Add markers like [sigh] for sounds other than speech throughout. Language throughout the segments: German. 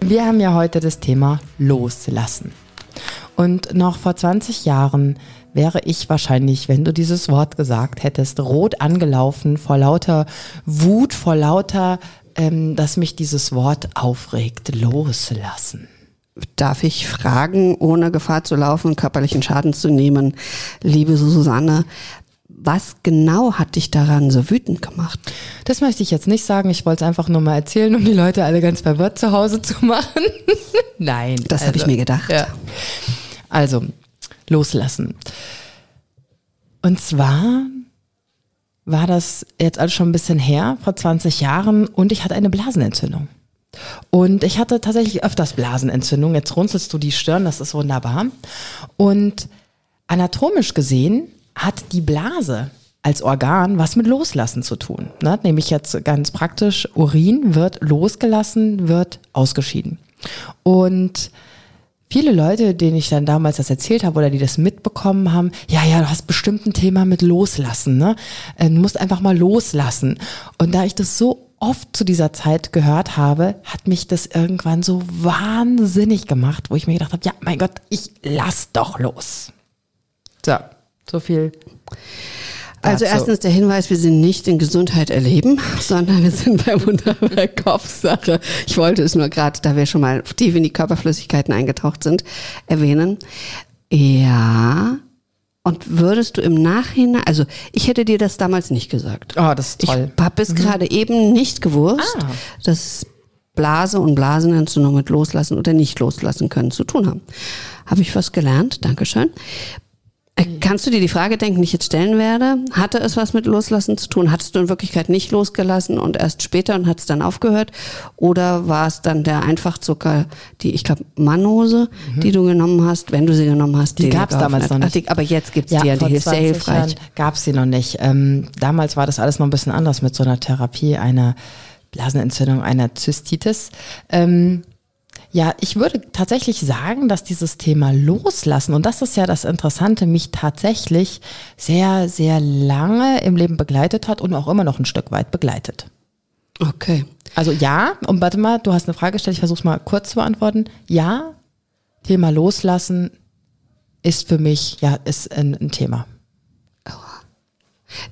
Wir haben ja heute das Thema Loslassen. Und noch vor 20 Jahren wäre ich wahrscheinlich, wenn du dieses Wort gesagt hättest, rot angelaufen vor lauter Wut, vor lauter, ähm, dass mich dieses Wort aufregt, loslassen. Darf ich fragen, ohne Gefahr zu laufen körperlichen Schaden zu nehmen, liebe Susanne, was genau hat dich daran so wütend gemacht? Das möchte ich jetzt nicht sagen. Ich wollte es einfach nur mal erzählen, um die Leute alle ganz verwirrt zu Hause zu [laughs] machen. Nein. Das also, habe ich mir gedacht. Ja. Also, loslassen. Und zwar war das jetzt alles schon ein bisschen her, vor 20 Jahren, und ich hatte eine Blasenentzündung. Und ich hatte tatsächlich öfters Blasenentzündung. Jetzt runzelst du die Stirn, das ist wunderbar. Und anatomisch gesehen hat die Blase als Organ was mit Loslassen zu tun. Ne? Nämlich jetzt ganz praktisch, Urin wird losgelassen, wird ausgeschieden. Und viele Leute, denen ich dann damals das erzählt habe oder die das mitbekommen haben, ja, ja, du hast bestimmt ein Thema mit Loslassen, ne? Äh, du musst einfach mal loslassen. Und da ich das so oft zu dieser Zeit gehört habe, hat mich das irgendwann so wahnsinnig gemacht, wo ich mir gedacht habe, ja, mein Gott, ich lass doch los. So, so viel. Also dazu. erstens der Hinweis, wir sind nicht in Gesundheit erleben, [laughs] sondern wir sind bei Wunderwerk [laughs] Kopfsache. Ich wollte es nur gerade, da wir schon mal tief in die Körperflüssigkeiten eingetaucht sind, erwähnen. Ja, und würdest du im Nachhinein, also ich hätte dir das damals nicht gesagt. Oh, das ist toll. Ich habe es mhm. gerade eben nicht gewusst, ah. dass Blase und Blasenentzündung mit Loslassen oder nicht loslassen können zu tun haben. Habe ich was gelernt? Dankeschön. Äh, kannst du dir die Frage denken, die ich jetzt stellen werde? Hatte es was mit Loslassen zu tun? Hattest du in Wirklichkeit nicht losgelassen und erst später und hat es dann aufgehört? Oder war es dann der Einfachzucker, die, ich glaube, Manose, mhm. die du genommen hast, wenn du sie genommen hast? Die, die gab es damals noch nicht. Ach, die, aber jetzt gibt es ja, die, ja, die ist sehr hilfreich. Gab es sie noch nicht. Ähm, damals war das alles noch ein bisschen anders mit so einer Therapie, einer Blasenentzündung, einer Zystitis. Ähm, ja, ich würde tatsächlich sagen, dass dieses Thema Loslassen, und das ist ja das Interessante, mich tatsächlich sehr, sehr lange im Leben begleitet hat und auch immer noch ein Stück weit begleitet. Okay. Also ja, und warte mal, du hast eine Frage gestellt, ich versuche es mal kurz zu beantworten. Ja, Thema Loslassen ist für mich, ja, ist ein, ein Thema.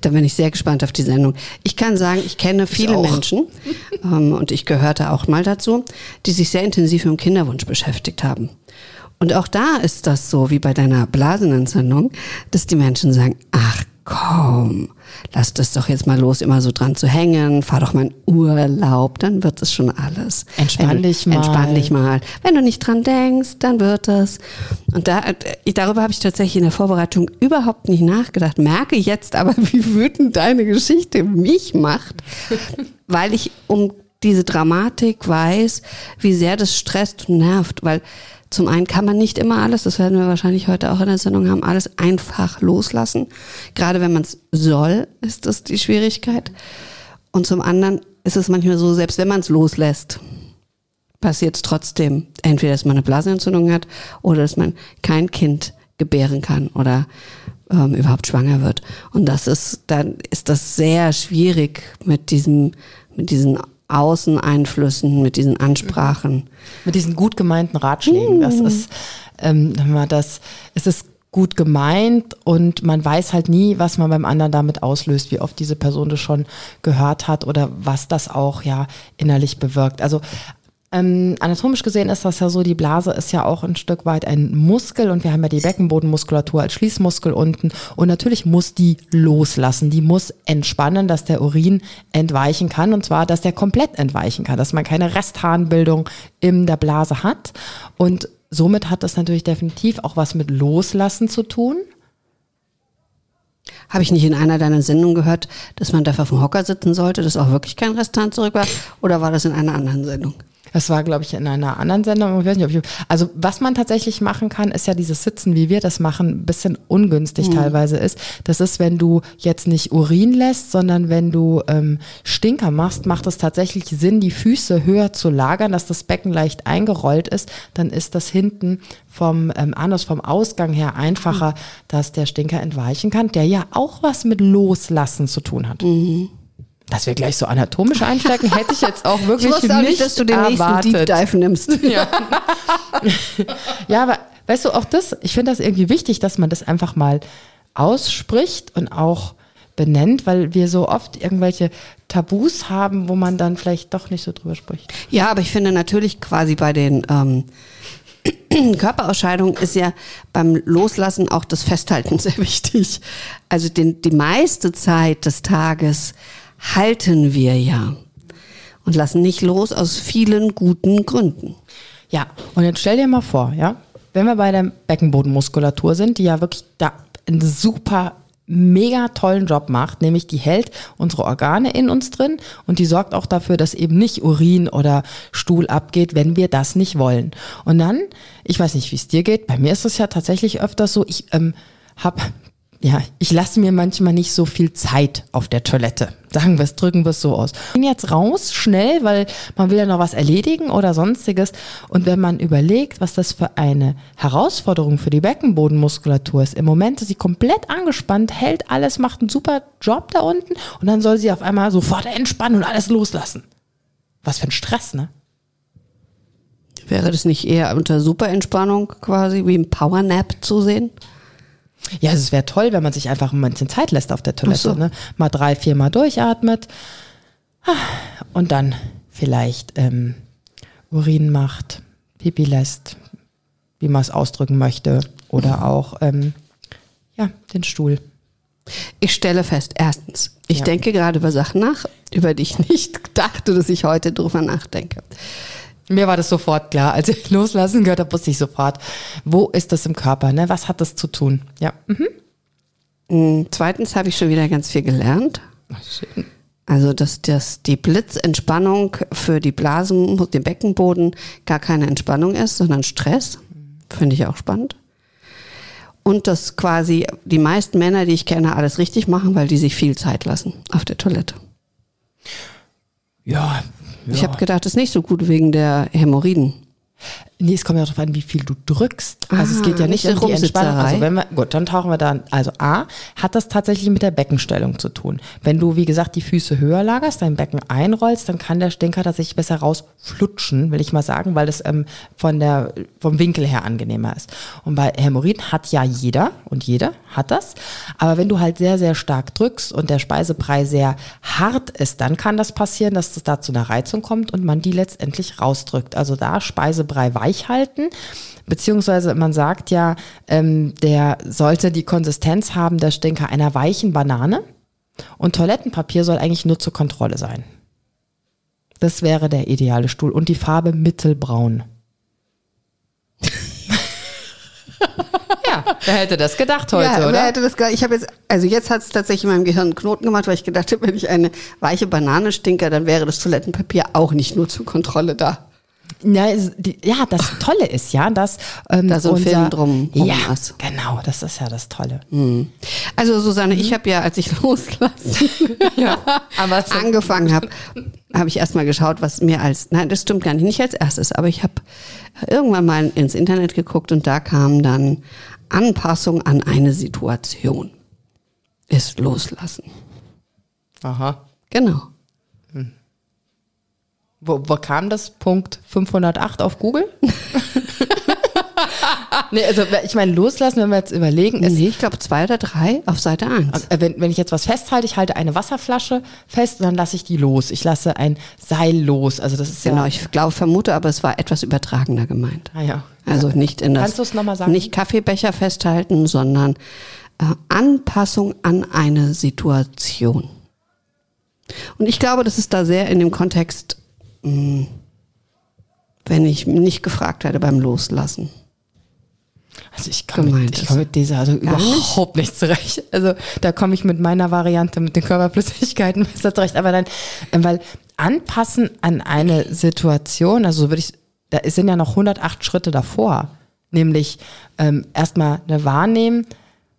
Da bin ich sehr gespannt auf die Sendung. Ich kann sagen, ich kenne viele ich Menschen, [laughs] ähm, und ich gehörte auch mal dazu, die sich sehr intensiv mit dem Kinderwunsch beschäftigt haben. Und auch da ist das so wie bei deiner Blasenentzündung, dass die Menschen sagen, ach komm, lass das doch jetzt mal los, immer so dran zu hängen, fahr doch mal in Urlaub, dann wird es schon alles. Entspann dich mal. Entspann dich mal. Wenn du nicht dran denkst, dann wird es. Und da, äh, darüber habe ich tatsächlich in der Vorbereitung überhaupt nicht nachgedacht, merke jetzt aber, [laughs] wie wütend deine Geschichte mich macht, [laughs] weil ich um diese Dramatik weiß, wie sehr das stresst und nervt, weil zum einen kann man nicht immer alles, das werden wir wahrscheinlich heute auch in der Sendung haben, alles einfach loslassen. Gerade wenn man es soll, ist das die Schwierigkeit. Und zum anderen ist es manchmal so, selbst wenn man es loslässt, passiert es trotzdem. Entweder, dass man eine Blasenentzündung hat oder dass man kein Kind gebären kann oder ähm, überhaupt schwanger wird. Und das ist, dann ist das sehr schwierig mit diesem, mit diesen Außeneinflüssen, mit diesen Ansprachen. Mit diesen gut gemeinten Ratschlägen. Das hm. ist, ähm, das, es ist gut gemeint und man weiß halt nie, was man beim anderen damit auslöst, wie oft diese Person das schon gehört hat oder was das auch ja innerlich bewirkt. Also ähm, anatomisch gesehen ist das ja so, die Blase ist ja auch ein Stück weit ein Muskel und wir haben ja die Beckenbodenmuskulatur als Schließmuskel unten und natürlich muss die loslassen, die muss entspannen, dass der Urin entweichen kann und zwar, dass der komplett entweichen kann, dass man keine Restharnbildung in der Blase hat und somit hat das natürlich definitiv auch was mit Loslassen zu tun. Habe ich nicht in einer deiner Sendungen gehört, dass man dafür auf dem Hocker sitzen sollte, dass auch wirklich kein Resthahn zurück war? Oder war das in einer anderen Sendung? Das war, glaube ich, in einer anderen Sendung. Ich weiß nicht, ob ich, also was man tatsächlich machen kann, ist ja dieses Sitzen, wie wir das machen, ein bisschen ungünstig teilweise ist. Das ist, wenn du jetzt nicht Urin lässt, sondern wenn du ähm, Stinker machst, macht es tatsächlich Sinn, die Füße höher zu lagern, dass das Becken leicht eingerollt ist. Dann ist das hinten vom ähm, Anus, vom Ausgang her einfacher, dass der Stinker entweichen kann, der ja auch was mit Loslassen zu tun hat. Dass wir gleich so anatomisch einsteigen, hätte ich jetzt auch wirklich Ich nicht, nicht, dass du den erwartet. nächsten Deep Dive nimmst. [laughs] Ja. ja, aber weißt du, auch das, ich finde das irgendwie wichtig, dass man das einfach mal ausspricht und auch benennt, weil wir so oft irgendwelche Tabus haben, wo man dann vielleicht doch nicht so drüber spricht. Ja, aber ich finde natürlich quasi bei den ähm, [clears throat] Körperausscheidungen ist ja beim Loslassen auch das Festhalten [laughs] sehr wichtig. Also den, die meiste Zeit des Tages halten wir ja und lassen nicht los aus vielen guten Gründen. Ja, und jetzt stell dir mal vor, ja, wenn wir bei der Beckenbodenmuskulatur sind, die ja wirklich da einen super mega tollen Job macht, nämlich die hält unsere Organe in uns drin und die sorgt auch dafür, dass eben nicht Urin oder Stuhl abgeht, wenn wir das nicht wollen. Und dann, ich weiß nicht, wie es dir geht, bei mir ist es ja tatsächlich öfters so, ich ähm, habe ja, ich lasse mir manchmal nicht so viel Zeit auf der Toilette. Sagen wir es, drücken wir es so aus. Ich bin jetzt raus, schnell, weil man will ja noch was erledigen oder sonstiges. Und wenn man überlegt, was das für eine Herausforderung für die Beckenbodenmuskulatur ist, im Moment ist sie komplett angespannt, hält alles, macht einen super Job da unten und dann soll sie auf einmal sofort entspannen und alles loslassen. Was für ein Stress, ne? Wäre das nicht eher unter Superentspannung quasi wie ein Powernap zu sehen? Ja, es wäre toll, wenn man sich einfach ein bisschen Zeit lässt auf der Toilette. So. Ne? Mal drei, vier Mal durchatmet ah, und dann vielleicht ähm, Urin macht, Pipi lässt, wie man es ausdrücken möchte. Oder auch ähm, ja, den Stuhl. Ich stelle fest, erstens, ich Ja. denke gerade über Sachen nach, über die ich nicht [laughs] dachte, dass ich heute drüber nachdenke. Mir war das sofort klar. Als ich [laughs] loslassen gehört habe, wusste ich sofort, wo ist das im Körper? Ne? Was hat das zu tun? Ja. Mhm. Mm, Zweitens habe ich schon wieder ganz viel gelernt. Also, dass, dass die Blitzentspannung für die Blasen, den Beckenboden gar keine Entspannung ist, sondern Stress. Finde ich auch spannend. Und dass quasi die meisten Männer, die ich kenne, alles richtig machen, weil die sich viel Zeit lassen auf der Toilette. Ja. Ich habe gedacht, das ist nicht so gut wegen der Hämorrhoiden. Nee, es kommt ja darauf an, wie viel du drückst. Also es Ah, geht ja nicht, nicht um die Entspannung. Also wenn wir, gut, dann tauchen wir dann, also A, hat das tatsächlich mit der Beckenstellung zu tun. Wenn du, wie gesagt, die Füße höher lagerst, dein Becken einrollst, dann kann der Stinker tatsächlich besser rausflutschen, will ich mal sagen, weil das ähm, von der, vom Winkel her angenehmer ist. Und bei Hämorrhoiden hat ja jeder und jede hat das. Aber wenn du halt sehr, sehr stark drückst und der Speisebrei sehr hart ist, dann kann das passieren, dass es da zu einer Reizung kommt und man die letztendlich rausdrückt. Also da Speisebrei weich halten, beziehungsweise man sagt ja, ähm, der sollte die Konsistenz haben, der Stinker einer weichen Banane und Toilettenpapier soll eigentlich nur zur Kontrolle sein. Das wäre der ideale Stuhl und die Farbe mittelbraun. [laughs] ja, wer hätte das gedacht heute, ja, wer oder? hätte das gar, ich habe jetzt, also jetzt hat es tatsächlich in meinem Gehirn einen Knoten gemacht, weil ich gedacht habe, wenn ich eine weiche Banane stinke, dann wäre das Toilettenpapier auch nicht nur zur Kontrolle da. Ja, es- die, ja, das Tolle ist ja, dass ähm, Da so ein unser, Film drum- rum ja, ist. genau, das ist ja das Tolle. Also Susanne, Mhm. ich habe ja, als ich [laughs] loslassen [laughs] Ja, aber angefangen habe, habe ich erstmal geschaut, was mir als, nein, das stimmt gar nicht, nicht als erstes, aber ich habe irgendwann mal ins Internet geguckt und da kam dann Anpassung an eine Situation. Ist loslassen. Aha. Genau. Wo, wo kam das? Punkt 508 auf Google? [laughs] nee, also ich meine, loslassen, wenn wir jetzt überlegen, ist, Nee, ich glaube zwei oder drei auf Seite eins. äh, wenn, wenn ich jetzt was festhalte, ich halte eine Wasserflasche fest, dann lasse ich die los. Ich lasse ein Seil los. Also das ist Genau, ja. ich glaube, vermute, aber es war etwas übertragender gemeint. Ah, ja. Also nicht in das, Kannst du es noch sagen? nicht Kaffeebecher festhalten, sondern äh, Anpassung an eine Situation. Und ich glaube, das ist da sehr in dem Kontext, wenn ich nicht gefragt werde beim Loslassen. Also ich komme mit, ich komm mit dieser also überhaupt nicht zurecht. Also da komme ich mit meiner Variante mit den Körperflüssigkeiten [laughs] besser zurecht. Aber dann, ähm, weil anpassen an eine Situation, also so würde ich, da sind ja noch 108 Schritte davor, nämlich ähm, erstmal eine Wahrnehmen,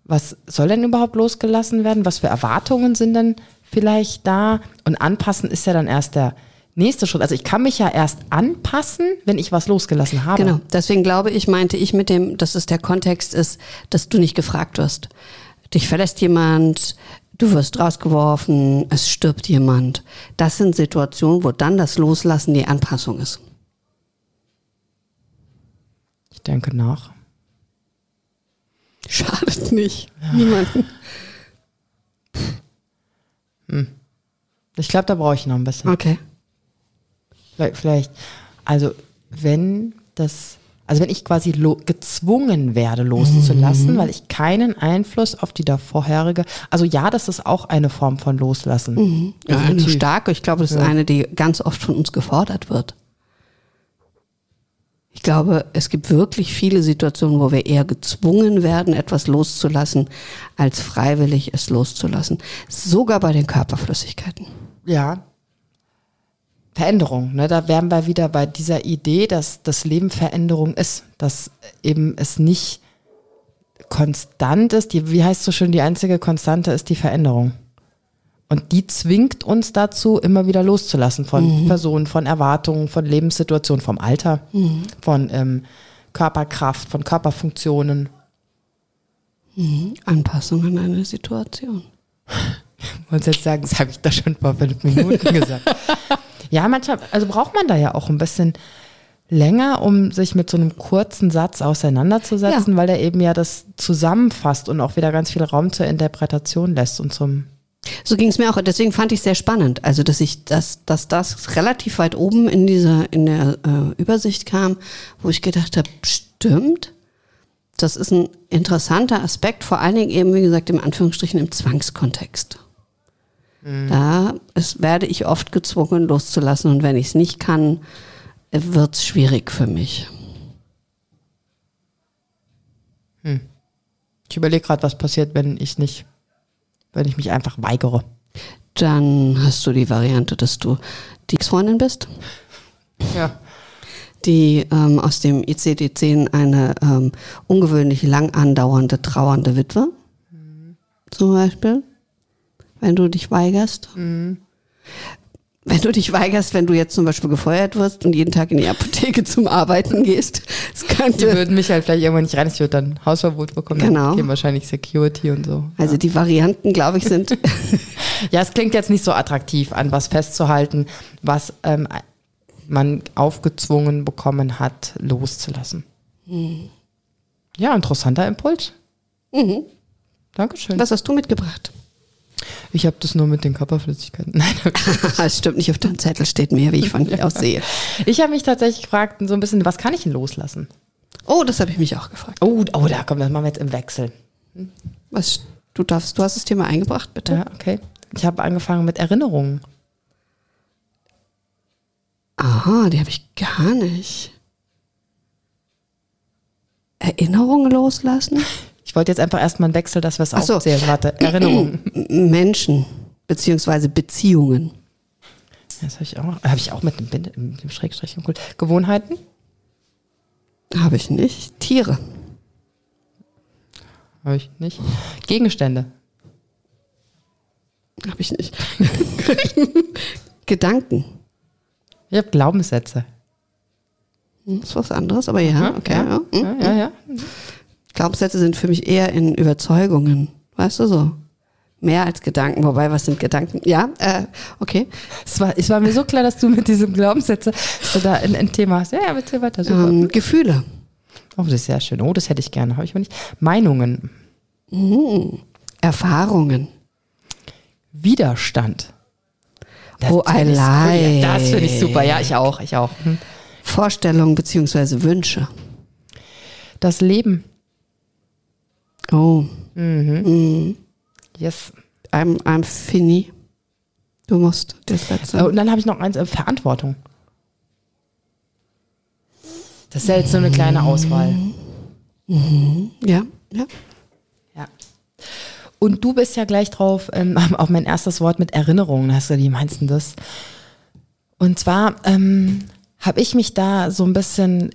was soll denn überhaupt losgelassen werden, was für Erwartungen sind denn vielleicht da und anpassen ist ja dann erst der nächste Schritt. Also ich kann mich ja erst anpassen, wenn ich was losgelassen habe. Genau, deswegen glaube ich, meinte ich mit dem, dass es der Kontext ist, dass du nicht gefragt wirst. Dich verlässt jemand, du wirst rausgeworfen, es stirbt jemand. Das sind Situationen, wo dann das Loslassen die Anpassung ist. Ich denke nach. Schadet nicht. Ja. Niemanden. Hm. Ich glaube, da brauche ich noch ein bisschen. Okay. Vielleicht, also wenn das, also wenn ich quasi gezwungen werde loszulassen, mhm. weil ich keinen Einfluss auf die davorherige, also ja, das ist auch eine Form von Loslassen. Mhm. Ja, eine starke, ich glaube, das ist ja. eine, die ganz oft von uns gefordert wird. Ich glaube, es gibt wirklich viele Situationen, wo wir eher gezwungen werden, etwas loszulassen, als freiwillig es loszulassen. Sogar bei den Körperflüssigkeiten. Ja. Veränderung, ne? da wären wir wieder bei dieser Idee, dass das Leben Veränderung ist, dass eben es nicht konstant ist. Die, wie heißt so schön, die einzige Konstante ist die Veränderung. Und die zwingt uns dazu, immer wieder loszulassen von mhm. Personen, von Erwartungen, von Lebenssituationen, vom Alter, mhm. von ähm, Körperkraft, von Körperfunktionen. Mhm. Anpassung an eine Situation. [laughs] Wollen Sie jetzt sagen, das habe ich da schon vor fünf Minuten gesagt. [laughs] ja, manchmal, also braucht man da ja auch ein bisschen länger, um sich mit so einem kurzen Satz auseinanderzusetzen, ja. weil der eben ja das zusammenfasst und auch wieder ganz viel Raum zur Interpretation lässt und zum so ging es mir auch. Deswegen fand ich es sehr spannend. Also, dass ich, dass, dass das relativ weit oben in dieser, in der äh, Übersicht kam, wo ich gedacht habe, stimmt. Das ist ein interessanter Aspekt, vor allen Dingen eben, wie gesagt, im Anführungsstrichen im Zwangskontext. Mhm. Da ist, werde ich oft gezwungen, loszulassen. Und wenn ich es nicht kann, wird es schwierig für mich. Hm. Ich überlege gerade, was passiert, wenn ich nicht wenn ich mich einfach weigere. Dann hast du die Variante, dass du die Ex-Freundin bist. Ja. Die ähm, aus dem ICD-10 eine ähm, ungewöhnlich lang andauernde, trauernde Witwe. Mhm. Zum Beispiel. Wenn du dich weigerst. Mhm wenn du dich weigerst, wenn du jetzt zum Beispiel gefeuert wirst und jeden Tag in die Apotheke zum Arbeiten gehst, das könnte. Die würden mich halt vielleicht irgendwann nicht rein, ich würde dann Hausverbot bekommen. Genau. Dann wahrscheinlich Security und so. Also ja. die Varianten, glaube ich, sind. [laughs] ja, es klingt jetzt nicht so attraktiv, an was festzuhalten, was ähm, man aufgezwungen bekommen hat, loszulassen. Mhm. Ja, interessanter Impuls. Mhm. Dankeschön. Was hast du mitgebracht? Ich habe das nur mit den Körperflüssigkeiten. [laughs] Nein, das stimmt nicht. Auf dem Zettel steht mehr, wie ich von hier aus sehe. Ich habe mich tatsächlich gefragt, so ein bisschen, was kann ich denn loslassen? Oh, das habe ich mich auch gefragt. Oh, oh, da kommt, das machen wir jetzt im Wechsel. Hm? Was, du darfst, du hast das Thema eingebracht, bitte. Ja, okay. Ich habe angefangen mit Erinnerungen. Aha, die habe ich gar nicht. Erinnerungen loslassen? [laughs] Ich wollte jetzt einfach erstmal einen Wechsel, dass wir es so. aufzählen. Warte, Erinnerungen. [clears throat] Menschen beziehungsweise Beziehungen. Das habe ich auch. Habe ich auch mit dem, mit dem Schrägstrich im Kult. Gewohnheiten? Habe ich nicht. Tiere. Habe ich nicht. Gegenstände. Habe ich nicht. [laughs] Gedanken. Ich habe Glaubenssätze. Das ist was anderes, aber ja, okay. Ja, ja, ja. ja, ja. Glaubenssätze sind für mich eher in Überzeugungen. Weißt du so? Mehr als Gedanken. Wobei, was sind Gedanken? Ja, äh, okay. Es war, es war mir so klar, dass du mit diesem Glaubenssätze so da ein, ein Thema hast. Ja, ja, bitte weiter. Ähm, Gefühle. Oh, das ist sehr schön. Oh, das hätte ich gerne. Habe ich aber nicht. Meinungen. Mhm. Erfahrungen. Widerstand. Das oh, I like. Das finde ich super. Ja, ich auch. Ich auch. Hm. Vorstellungen bzw. Wünsche. Das Leben. Oh. Mhm. Mhm. Yes. I'm, I'm Finny. Du musst das letzte. Oh, und dann habe ich noch eins, äh, Verantwortung. Das ist ja jetzt so eine kleine Auswahl. Mhm. Ja, ja. Ja. Und du bist ja gleich drauf, ähm, [laughs] auch mein erstes Wort mit Erinnerungen. Hast du, wie meinst du das? Und zwar ähm, habe ich mich da so ein bisschen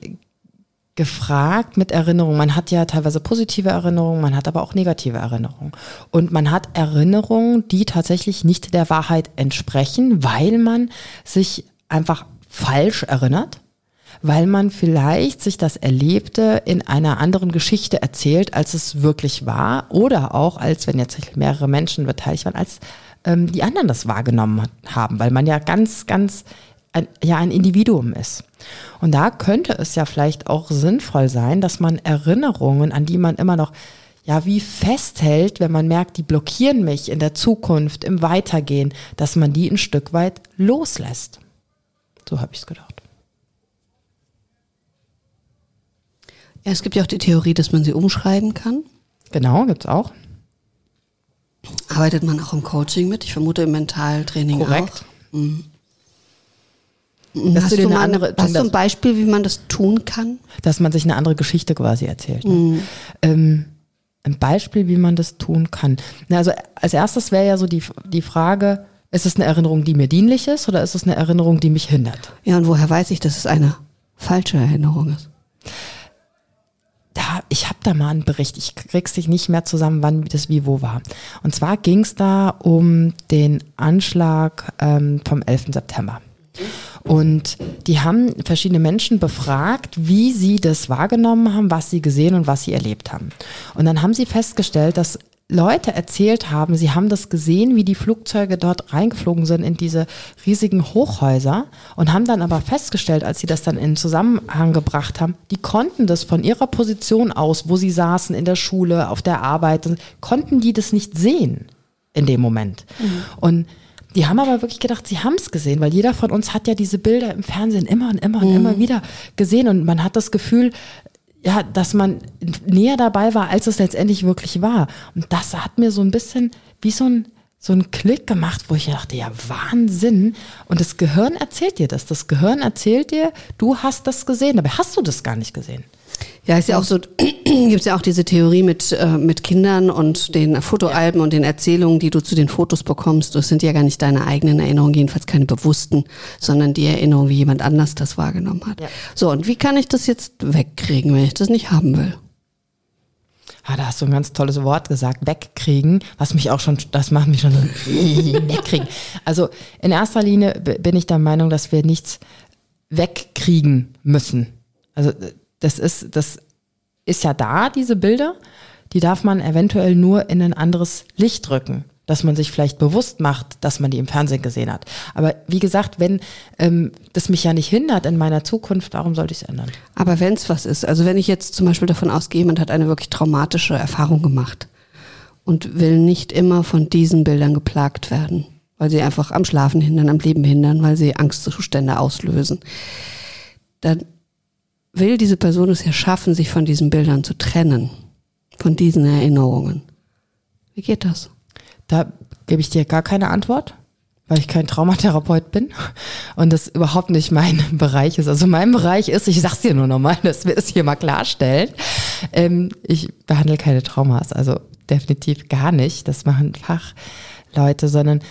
gefragt mit Erinnerungen. Man hat ja teilweise positive Erinnerungen, man hat aber auch negative Erinnerungen. Und man hat Erinnerungen, die tatsächlich nicht der Wahrheit entsprechen, weil man sich einfach falsch erinnert, weil man vielleicht sich das Erlebte in einer anderen Geschichte erzählt, als es wirklich war, oder auch als, wenn jetzt mehrere Menschen beteiligt waren, als ähm, die anderen das wahrgenommen haben, weil man ja ganz, ganz ein, ja ein Individuum ist. Und da könnte es ja vielleicht auch sinnvoll sein, dass man Erinnerungen, an die man immer noch ja wie festhält, wenn man merkt, die blockieren mich in der Zukunft, im Weitergehen, dass man die ein Stück weit loslässt. So habe ich es gedacht. Ja, es gibt ja auch die Theorie, dass man sie umschreiben kann. Genau, gibt es auch. Arbeitet man auch im Coaching mit? Ich vermute im Mentaltraining Korrekt. auch. Mhm. Dass hast du du, mal, andere- hast du ein Beispiel, wie man das tun kann? Dass man sich eine andere Geschichte quasi erzählt. Ne? Mhm. Ähm, ein Beispiel, wie man das tun kann. Na, also als erstes wäre ja so die, die Frage, ist es eine Erinnerung, die mir dienlich ist oder ist es eine Erinnerung, die mich hindert? Ja, und woher weiß ich, dass es eine falsche Erinnerung ist? da, ich habe da mal einen Bericht, ich krieg's dich nicht mehr zusammen, wann das wie wo war. Und zwar ging's da um den Anschlag ähm, vom 11. September. Und die haben verschiedene Menschen befragt, wie sie das wahrgenommen haben, was sie gesehen und was sie erlebt haben. Und dann haben sie festgestellt, dass Leute erzählt haben, sie haben das gesehen, wie die Flugzeuge dort reingeflogen sind in diese riesigen Hochhäuser und haben dann aber festgestellt, als sie das dann in Zusammenhang gebracht haben, die konnten das von ihrer Position aus, wo sie saßen in der Schule, auf der Arbeit, konnten die das nicht sehen in dem Moment. Und die haben aber wirklich gedacht, sie haben es gesehen, weil jeder von uns hat ja diese Bilder im Fernsehen immer und immer und immer wieder gesehen und man hat das Gefühl, ja, dass man näher dabei war, als es letztendlich wirklich war. Und das hat mir so ein bisschen wie so ein so ein Klick gemacht, wo ich dachte, ja, Wahnsinn. Und das Gehirn erzählt dir das. Das Gehirn erzählt dir, du hast das gesehen, aber hast du das gar nicht gesehen. Ja, ist ja auch so, [clears throat] gibt's ja auch diese Theorie mit, äh, mit Kindern und den Fotoalben und den Erzählungen, die du zu den Fotos bekommst. Das sind ja gar nicht deine eigenen Erinnerungen, jedenfalls keine bewussten, sondern die Erinnerung, wie jemand anders das wahrgenommen hat. Ja. So, und wie kann ich das jetzt wegkriegen, wenn ich das nicht haben will? Ah, da hast du ein ganz tolles Wort gesagt, wegkriegen, was mich auch schon, das macht mich schon so, [laughs] wegkriegen. Also in erster Linie bin ich der Meinung, dass wir nichts wegkriegen müssen. Also das ist, das ist ja da, diese Bilder, die darf man eventuell nur in ein anderes Licht rücken, dass man sich vielleicht bewusst macht, dass man die im Fernsehen gesehen hat. Aber wie gesagt, wenn ähm, das mich ja nicht hindert in meiner Zukunft, warum sollte ich es ändern? Aber wenn es was ist, also wenn ich jetzt zum Beispiel davon ausgehe, jemand hat eine wirklich traumatische Erfahrung gemacht und will nicht immer von diesen Bildern geplagt werden, weil sie einfach am Schlafen hindern, am Leben hindern, weil sie Angstzustände auslösen, dann will diese Person es ja schaffen, sich von diesen Bildern zu trennen, von diesen Erinnerungen. Wie geht das? Da gebe ich dir gar keine Antwort, weil ich kein Traumatherapeut bin und das überhaupt nicht mein [laughs] Bereich ist. Also mein Bereich ist, ich sag's dir nur nochmal, [laughs] dass wir das hier mal klarstellen. Ähm, ich behandle keine Traumas, also definitiv gar nicht. Das machen Fachleute, sondern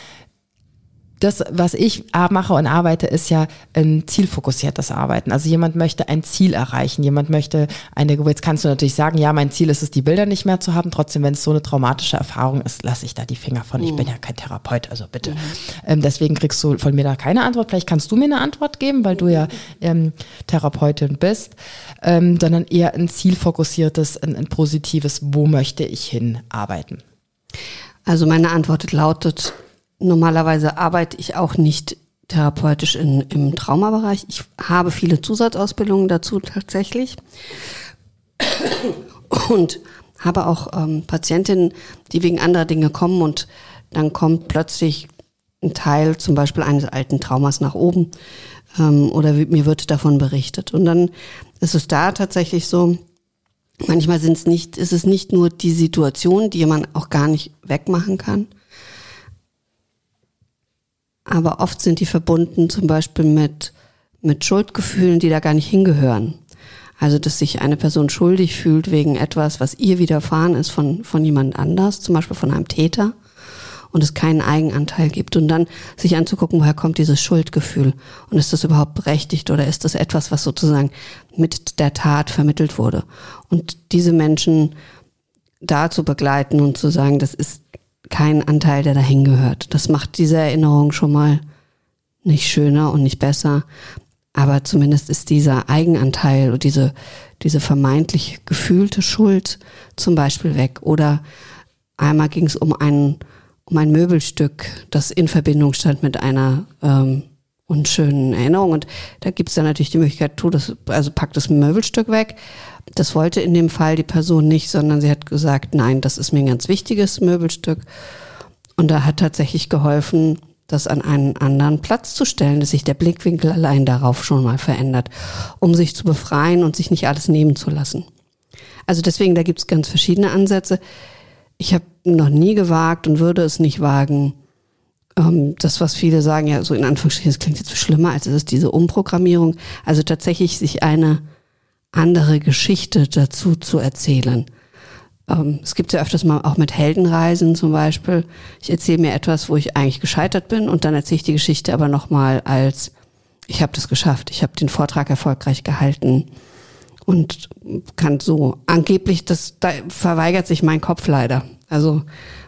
das, was ich mache und arbeite, ist ja ein zielfokussiertes Arbeiten. Also jemand möchte ein Ziel erreichen, jemand möchte eine, jetzt kannst du natürlich sagen, ja, mein Ziel ist es, die Bilder nicht mehr zu haben. Trotzdem, wenn es so eine traumatische Erfahrung ist, lasse ich da die Finger von. Ich bin ja kein Therapeut, also bitte. Ähm, deswegen kriegst du von mir da keine Antwort. Vielleicht kannst du mir eine Antwort geben, weil du ja ähm, Therapeutin bist, ähm, sondern eher ein zielfokussiertes, ein, ein positives, wo möchte ich hinarbeiten? Also meine Antwort lautet, normalerweise arbeite ich auch nicht therapeutisch in, im Traumabereich. Ich habe viele Zusatzausbildungen dazu tatsächlich und habe auch ähm, Patientinnen, die wegen anderer Dinge kommen und dann kommt plötzlich ein Teil zum Beispiel eines alten Traumas nach oben ähm, oder mir wird davon berichtet. Und dann ist es da tatsächlich so, manchmal sind es nicht, ist es nicht nur die Situation, die man auch gar nicht wegmachen kann, aber oft sind die verbunden zum Beispiel mit, mit Schuldgefühlen, die da gar nicht hingehören. Also, dass sich eine Person schuldig fühlt wegen etwas, was ihr widerfahren ist von, von jemand anders, zum Beispiel von einem Täter. und es keinen Eigenanteil gibt. Und dann sich anzugucken, woher kommt dieses Schuldgefühl und ist das überhaupt berechtigt oder ist das etwas, was sozusagen mit der Tat vermittelt wurde. Und diese Menschen da zu begleiten und zu sagen, das ist kein Anteil, der dahin gehört. Das macht diese Erinnerung schon mal nicht schöner und nicht besser. Aber zumindest ist dieser Eigenanteil und diese, diese vermeintlich gefühlte Schuld zum Beispiel weg. Oder einmal ging es um ein, um ein Möbelstück, das in Verbindung stand mit einer ähm, unschönen Erinnerung. Und da gibt es dann natürlich die Möglichkeit, tu das, also pack das Möbelstück weg. Das wollte in dem Fall die Person nicht, sondern sie hat gesagt, nein, das ist mir ein ganz wichtiges Möbelstück. Und da hat tatsächlich geholfen, das an einen anderen Platz zu stellen, dass sich der Blickwinkel allein darauf schon mal verändert, um sich zu befreien und sich nicht alles nehmen zu lassen. Also deswegen, da gibt es ganz verschiedene Ansätze. Ich habe noch nie gewagt und würde es nicht wagen, ähm, das, was viele sagen, ja, so in Anführungsstrichen, es klingt jetzt schlimmer, als es ist diese Umprogrammierung. Also tatsächlich sich eine andere Geschichte dazu zu erzählen. Ähm, es gibt ja öfters mal auch mit Heldenreisen zum Beispiel. Ich erzähle mir etwas, wo ich eigentlich gescheitert bin und dann erzähle ich die Geschichte aber nochmal als, ich habe das geschafft, ich habe den Vortrag erfolgreich gehalten und kann so angeblich, das da verweigert sich mein Kopf leider. Also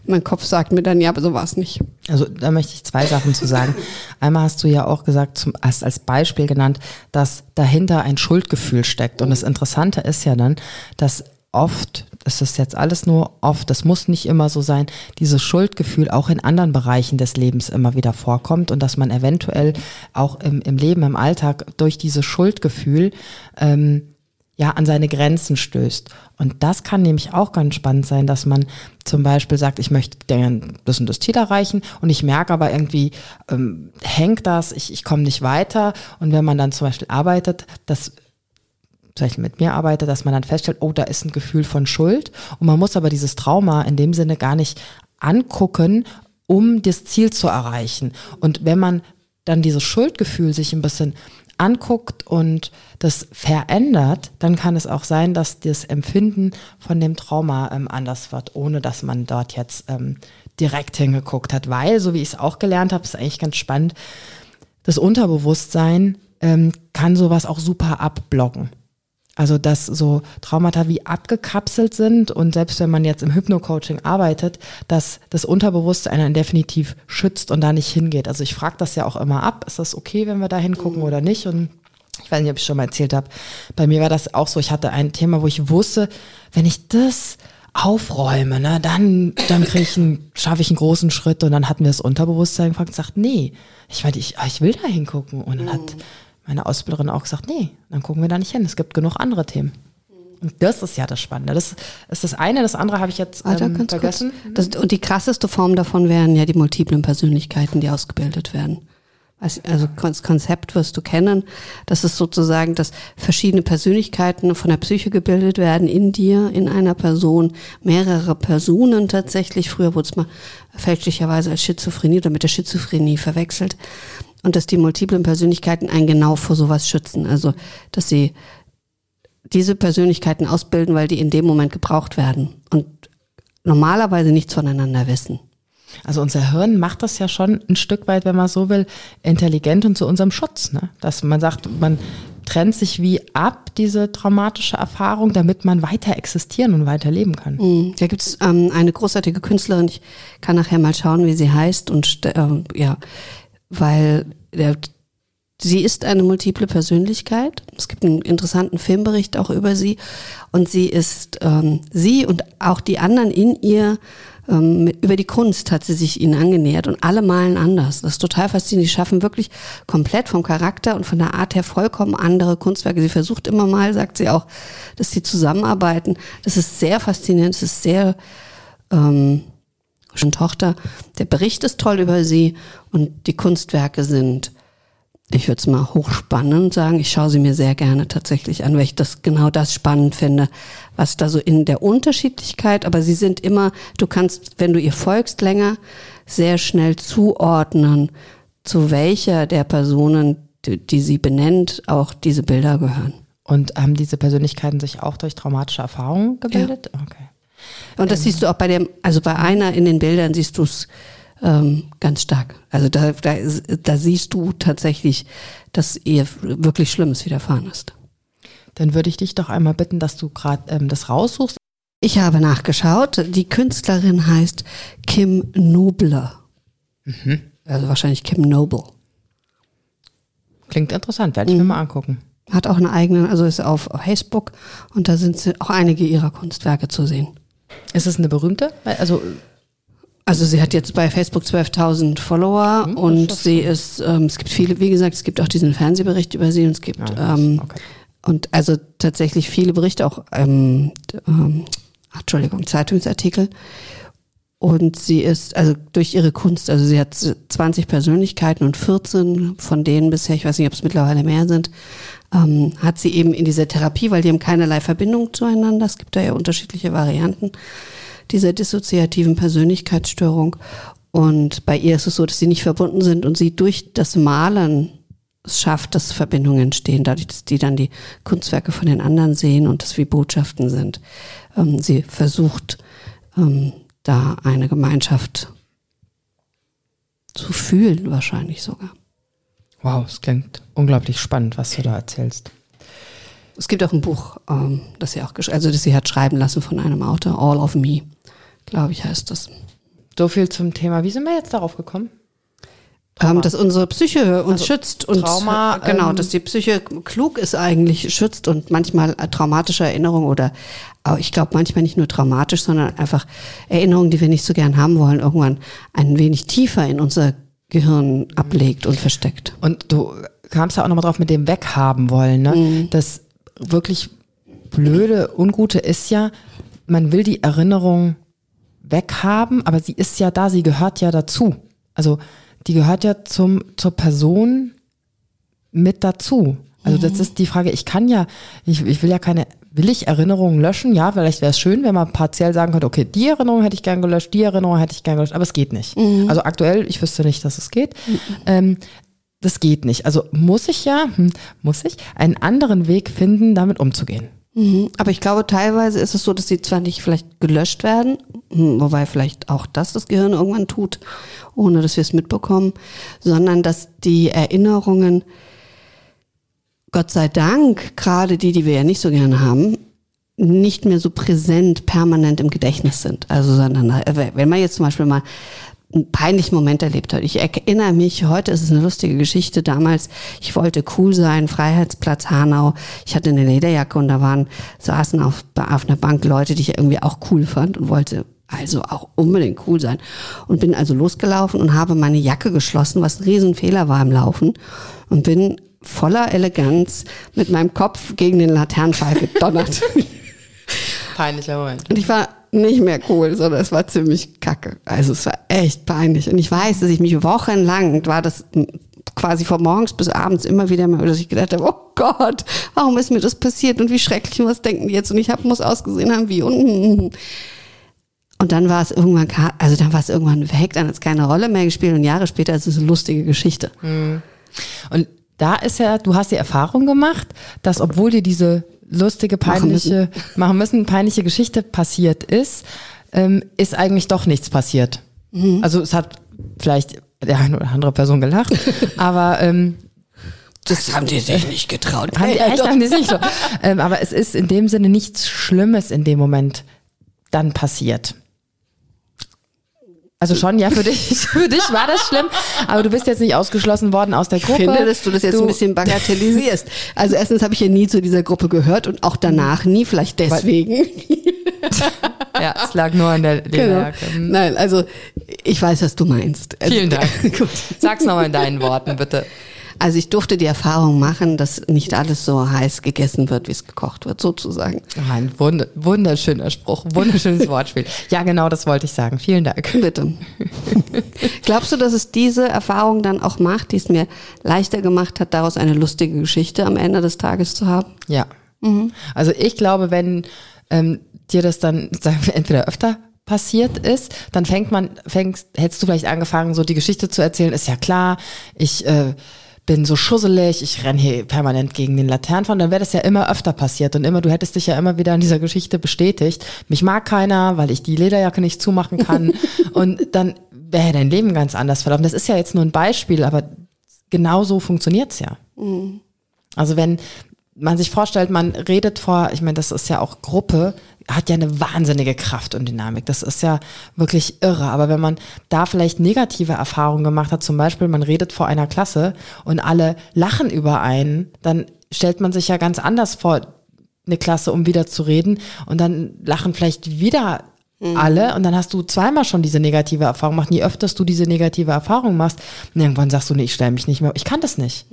mein Kopf sagt mir dann, ja, aber so war es nicht. Also da möchte ich zwei Sachen zu sagen. [laughs] Einmal hast du ja auch gesagt, zum, hast als Beispiel genannt, dass dahinter ein Schuldgefühl steckt. Und das Interessante ist ja dann, dass oft, das ist jetzt alles nur oft, das muss nicht immer so sein, dieses Schuldgefühl auch in anderen Bereichen des Lebens immer wieder vorkommt und dass man eventuell auch im, im Leben, im Alltag durch dieses Schuldgefühl ähm, ja an seine Grenzen stößt. Und das kann nämlich auch ganz spannend sein, dass man zum Beispiel sagt, ich möchte gerne das und das Ziel erreichen und ich merke aber irgendwie, ähm, hängt das, ich, ich komme nicht weiter. Und wenn man dann zum Beispiel arbeitet, das zum Beispiel mit mir arbeitet, dass man dann feststellt, oh, da ist ein Gefühl von Schuld. Und man muss aber dieses Trauma in dem Sinne gar nicht angucken, um das Ziel zu erreichen. Und wenn man dann dieses Schuldgefühl sich ein bisschen anguckt und das verändert, dann kann es auch sein, dass das Empfinden von dem Trauma ähm, anders wird, ohne dass man dort jetzt ähm, direkt hingeguckt hat. Weil, so wie ich es auch gelernt habe, ist eigentlich ganz spannend, das Unterbewusstsein ähm, kann sowas auch super abblocken. Also, dass so Traumata wie abgekapselt sind und selbst wenn man jetzt im Hypno-Coaching arbeitet, dass das Unterbewusstsein einen definitiv schützt und da nicht hingeht. Also ich frage das ja auch immer ab, ist das okay, wenn wir da hingucken mhm. oder nicht? Und ich weiß nicht, ob ich schon mal erzählt habe, bei mir war das auch so, ich hatte ein Thema, wo ich wusste, wenn ich das aufräume, ne, dann, dann kriege ich einen, schaffe ich einen großen Schritt und dann hatten wir das Unterbewusstsein gefragt und gesagt, nee, ich meine, ich, ich will da hingucken. Und dann hat mhm meine Ausbilderin auch gesagt, nee, dann gucken wir da nicht hin. Es gibt genug andere Themen. Und das ist ja das Spannende. Das ist das eine, das andere habe ich jetzt ähm, vergessen. Das, und die krasseste Form davon wären ja die multiplen Persönlichkeiten, die ausgebildet werden. Also das Konzept wirst du kennen. Das ist sozusagen, dass verschiedene Persönlichkeiten von der Psyche gebildet werden in dir, in einer Person, mehrere Personen tatsächlich. Früher wurde es mal fälschlicherweise als Schizophrenie oder mit der Schizophrenie verwechselt und dass die multiplen Persönlichkeiten einen genau vor sowas schützen. Also, dass sie diese Persönlichkeiten ausbilden, weil die in dem Moment gebraucht werden und normalerweise nichts voneinander wissen. Also unser Hirn macht das ja schon ein Stück weit, wenn man so will, intelligent und zu unserem Schutz. Ne? Dass man sagt, man trennt sich wie ab, diese traumatische Erfahrung, damit man weiter existieren und weiter leben kann. Mhm. Da gibt es ähm, eine großartige Künstlerin, ich kann nachher mal schauen, wie sie heißt und äh, ja, weil der, sie ist eine multiple Persönlichkeit. Es gibt einen interessanten Filmbericht auch über sie und sie ist ähm, sie und auch die anderen in ihr ähm, über die Kunst hat sie sich ihnen angenähert und alle malen anders. Das ist total faszinierend. Die schaffen wirklich komplett vom Charakter und von der Art her vollkommen andere Kunstwerke. Sie versucht immer mal, sagt sie auch, dass sie zusammenarbeiten. Das ist sehr faszinierend. Das ist sehr ähm, Tochter. Der Bericht ist toll über sie und die Kunstwerke sind, ich würde es mal hochspannend sagen. Ich schaue sie mir sehr gerne tatsächlich an, weil ich das genau das spannend finde, was da so in der Unterschiedlichkeit, aber sie sind immer, du kannst, wenn du ihr folgst länger, sehr schnell zuordnen, zu welcher der Personen, die, die sie benennt, auch diese Bilder gehören. Und haben diese Persönlichkeiten sich auch durch traumatische Erfahrungen gebildet? Ja. Okay. Und das ähm. siehst du auch bei dem, also bei einer in den Bildern siehst du es ähm, ganz stark. Also da, da, da siehst du tatsächlich, dass ihr wirklich Schlimmes widerfahren ist. Dann würde ich dich doch einmal bitten, dass du gerade ähm, das raussuchst. Ich habe nachgeschaut. Die Künstlerin heißt Kim Nobler. Mhm. Also wahrscheinlich Kim Noble. Klingt interessant, werde ich mir mal angucken. Hat auch eine eigene, also ist auf Facebook und da sind auch einige ihrer Kunstwerke zu sehen. Ist es eine berühmte? Also Also sie hat jetzt bei Facebook 12.000 Follower Hm, das und ist sie ist, ähm, es gibt viele, wie gesagt, es gibt auch diesen Fernsehbericht über sie und es gibt, Ja, ähm, okay. und also tatsächlich viele Berichte, auch, ähm, ähm, Entschuldigung, Zeitungsartikel. Und sie ist, also durch ihre Kunst, also sie hat 20 Persönlichkeiten und 14 von denen bisher, ich weiß nicht, ob es mittlerweile mehr sind, ähm, hat sie eben in dieser Therapie, weil die haben keinerlei Verbindung zueinander, es gibt da ja unterschiedliche Varianten dieser dissoziativen Persönlichkeitsstörung. Und bei ihr ist es so, dass sie nicht verbunden sind und sie durch das Malen es schafft, dass Verbindungen entstehen, dadurch, dass die dann die Kunstwerke von den anderen sehen und das wie Botschaften sind. Ähm, sie versucht, ähm, da eine Gemeinschaft zu fühlen, wahrscheinlich sogar. Wow, es klingt unglaublich spannend, was du da erzählst. Es gibt auch ein Buch, ähm, das sie auch, also das sie hat schreiben lassen von einem Autor, All of Me, glaube ich, heißt das. So viel zum Thema. Wie sind wir jetzt darauf gekommen? Ähm, dass unsere Psyche uns Also schützt und Trauma, genau, ähm, dass die Psyche klug ist eigentlich, schützt und manchmal äh, traumatische Erinnerungen oder ich glaube manchmal nicht nur traumatisch, sondern einfach Erinnerungen, die wir nicht so gern haben wollen, irgendwann ein wenig tiefer in unser Gehirn ablegt und versteckt. Und du kamst ja auch nochmal drauf mit dem Weghaben wollen, ne? Mhm. Das wirklich blöde, ungute ist ja, man will die Erinnerung weghaben, aber sie ist ja da, sie gehört ja dazu. Also die gehört ja zum, zur Person mit dazu. Also das ist die Frage, ich kann ja, ich, ich will ja keine, will ich Erinnerungen löschen? Ja, vielleicht wäre es schön, wenn man partiell sagen könnte, okay, die Erinnerung hätte ich gern gelöscht, die Erinnerung hätte ich gern gelöscht, aber es geht nicht. Also aktuell, ich wüsste nicht, dass es geht. Ähm, das geht nicht. Also muss ich ja, hm, muss ich einen anderen Weg finden, damit umzugehen. Mhm. Aber ich glaube, teilweise ist es so, dass sie zwar nicht vielleicht gelöscht werden, hm, wobei vielleicht auch das das Gehirn irgendwann tut, ohne dass wir es mitbekommen, sondern dass die Erinnerungen, Gott sei Dank, gerade die, die wir ja nicht so gerne haben, nicht mehr so präsent, permanent im Gedächtnis sind. Also, sondern äh, wenn man jetzt zum Beispiel mal einen peinlichen Moment erlebt hat. Ich erinnere mich, heute ist es eine lustige Geschichte. Damals, ich wollte cool sein, Freiheitsplatz Hanau. Ich hatte eine Lederjacke und da waren, saßen auf, auf einer Bank Leute, die ich irgendwie auch cool fand und wollte also auch unbedingt cool sein. Und bin also losgelaufen und habe meine Jacke geschlossen, was ein Riesenfehler war im Laufen. Und bin voller Eleganz mit meinem Kopf gegen den Laternenpfahl gedonnert. [laughs] Peinlicher Moment. Und ich war nicht mehr cool, sondern es war ziemlich kacke. Also es war echt peinlich. Und ich weiß, dass ich mich wochenlang, war das quasi von morgens bis abends immer wieder mal, dass ich gedacht habe, oh Gott, warum ist mir das passiert und wie schrecklich und was denken die jetzt? Und ich hab, muss ausgesehen haben wie und und dann war es irgendwann, also dann war es irgendwann weg, dann hat es keine Rolle mehr gespielt und Jahre später ist es eine lustige Geschichte. Und da ist ja, du hast die Erfahrung gemacht, dass obwohl dir diese lustige, peinliche, [laughs] machen müssen, peinliche Geschichte passiert ist, ähm, ist eigentlich doch nichts passiert. Mhm. Also es hat vielleicht der eine oder andere Person gelacht, [laughs] aber ähm, Das haben die sich nicht getraut. haben die echt haben die nicht so. Ähm, aber es ist in dem Sinne nichts Schlimmes in dem Moment dann passiert. Also schon, ja, für dich, [laughs] für dich war das schlimm, aber du bist jetzt nicht ausgeschlossen worden aus der Ich Gruppe. finde, dass du das jetzt ein bisschen bagatellisierst. Also erstens habe ich ja nie zu dieser Gruppe gehört und auch danach nie, vielleicht deswegen. [laughs] Ja, es lag nur an der Genau. Lederjacke. Hm. Nein, also ich weiß, was du meinst. Also, Vielen Dank. [laughs] Gut. Sag's nochmal in deinen Worten, bitte. Also ich durfte die Erfahrung machen, dass nicht alles so heiß gegessen wird, wie es gekocht wird, sozusagen. Ein wund wunderschöner Spruch, wunderschönes [laughs] Wortspiel. Ja, genau, das wollte ich sagen. Vielen Dank. Bitte. [laughs] Glaubst du, dass es diese Erfahrung dann auch macht, die es mir leichter gemacht hat, daraus eine lustige Geschichte am Ende des Tages zu haben? Ja. Also ich glaube, wenn ähm, dir das dann [laughs] sagen wir, entweder öfter passiert ist, dann fängt man, fängst, hättest du vielleicht angefangen, so die Geschichte zu erzählen, ist ja klar, ich äh, bin so schusselig, ich renne hier permanent gegen den Laternenpfahl, dann wäre das ja immer öfter passiert und immer, du hättest dich ja immer wieder in dieser Geschichte bestätigt. Mich mag keiner, weil ich die Lederjacke nicht zumachen kann [laughs] und dann wäre dein Leben ganz anders verlaufen. Das ist ja jetzt nur ein Beispiel, aber genau so funktioniert's ja. Also wenn man sich vorstellt, man redet vor, ich meine, das ist ja auch Gruppe, hat ja eine wahnsinnige Kraft und Dynamik. Das ist ja wirklich irre. Aber wenn man da vielleicht negative Erfahrungen gemacht hat, zum Beispiel, man redet vor einer Klasse und alle lachen über einen, dann stellt man sich ja ganz anders vor, eine Klasse, um wieder zu reden. Und dann lachen vielleicht wieder alle und dann hast du zweimal schon diese negative Erfahrung gemacht. Je öfters du diese negative Erfahrung machst, und irgendwann sagst du, nee, ich stelle mich nicht mehr, ich kann das nicht.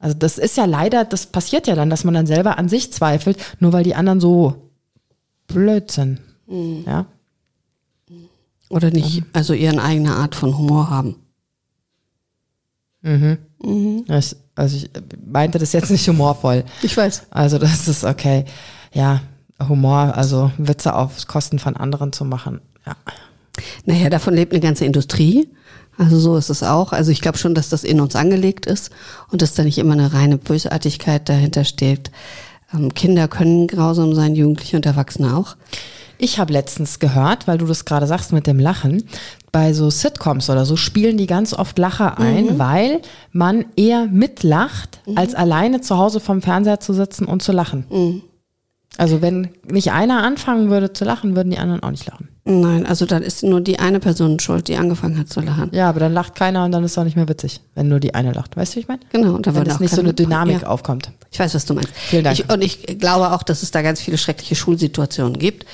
Also das ist ja leider, das passiert ja dann, dass man dann selber an sich zweifelt, nur weil die anderen so blöd sind. Ja. Oder nicht, also ihren eigene Art von Humor haben. Das, also ich meinte das jetzt nicht humorvoll. Ich weiß. Also das ist okay. Ja, Humor, also Witze auf Kosten von anderen zu machen. Ja. Naja, davon lebt eine ganze Industrie. Also so ist es auch. Also ich glaube schon, dass das in uns angelegt ist und dass da nicht immer eine reine Bösartigkeit dahinter steht. Ähm, Kinder können grausam sein, Jugendliche und Erwachsene auch. Ich habe letztens gehört, weil du das gerade sagst mit dem Lachen, bei so Sitcoms oder so spielen die ganz oft Lacher ein, weil man eher mitlacht, als alleine zu Hause vom Fernseher zu sitzen und zu lachen. Also wenn nicht einer anfangen würde zu lachen, würden die anderen auch nicht lachen. Nein, also dann ist nur die eine Person schuld, die angefangen hat zu lachen. Ja, aber dann lacht keiner und dann ist es auch nicht mehr witzig, wenn nur die eine lacht. Weißt du, wie ich meine? Genau, und da Wenn es nicht so eine Dynamik Ja. aufkommt. Ich weiß, was du meinst. Vielen Dank. Ich, und ich glaube auch, dass es da ganz viele schreckliche Schulsituationen gibt.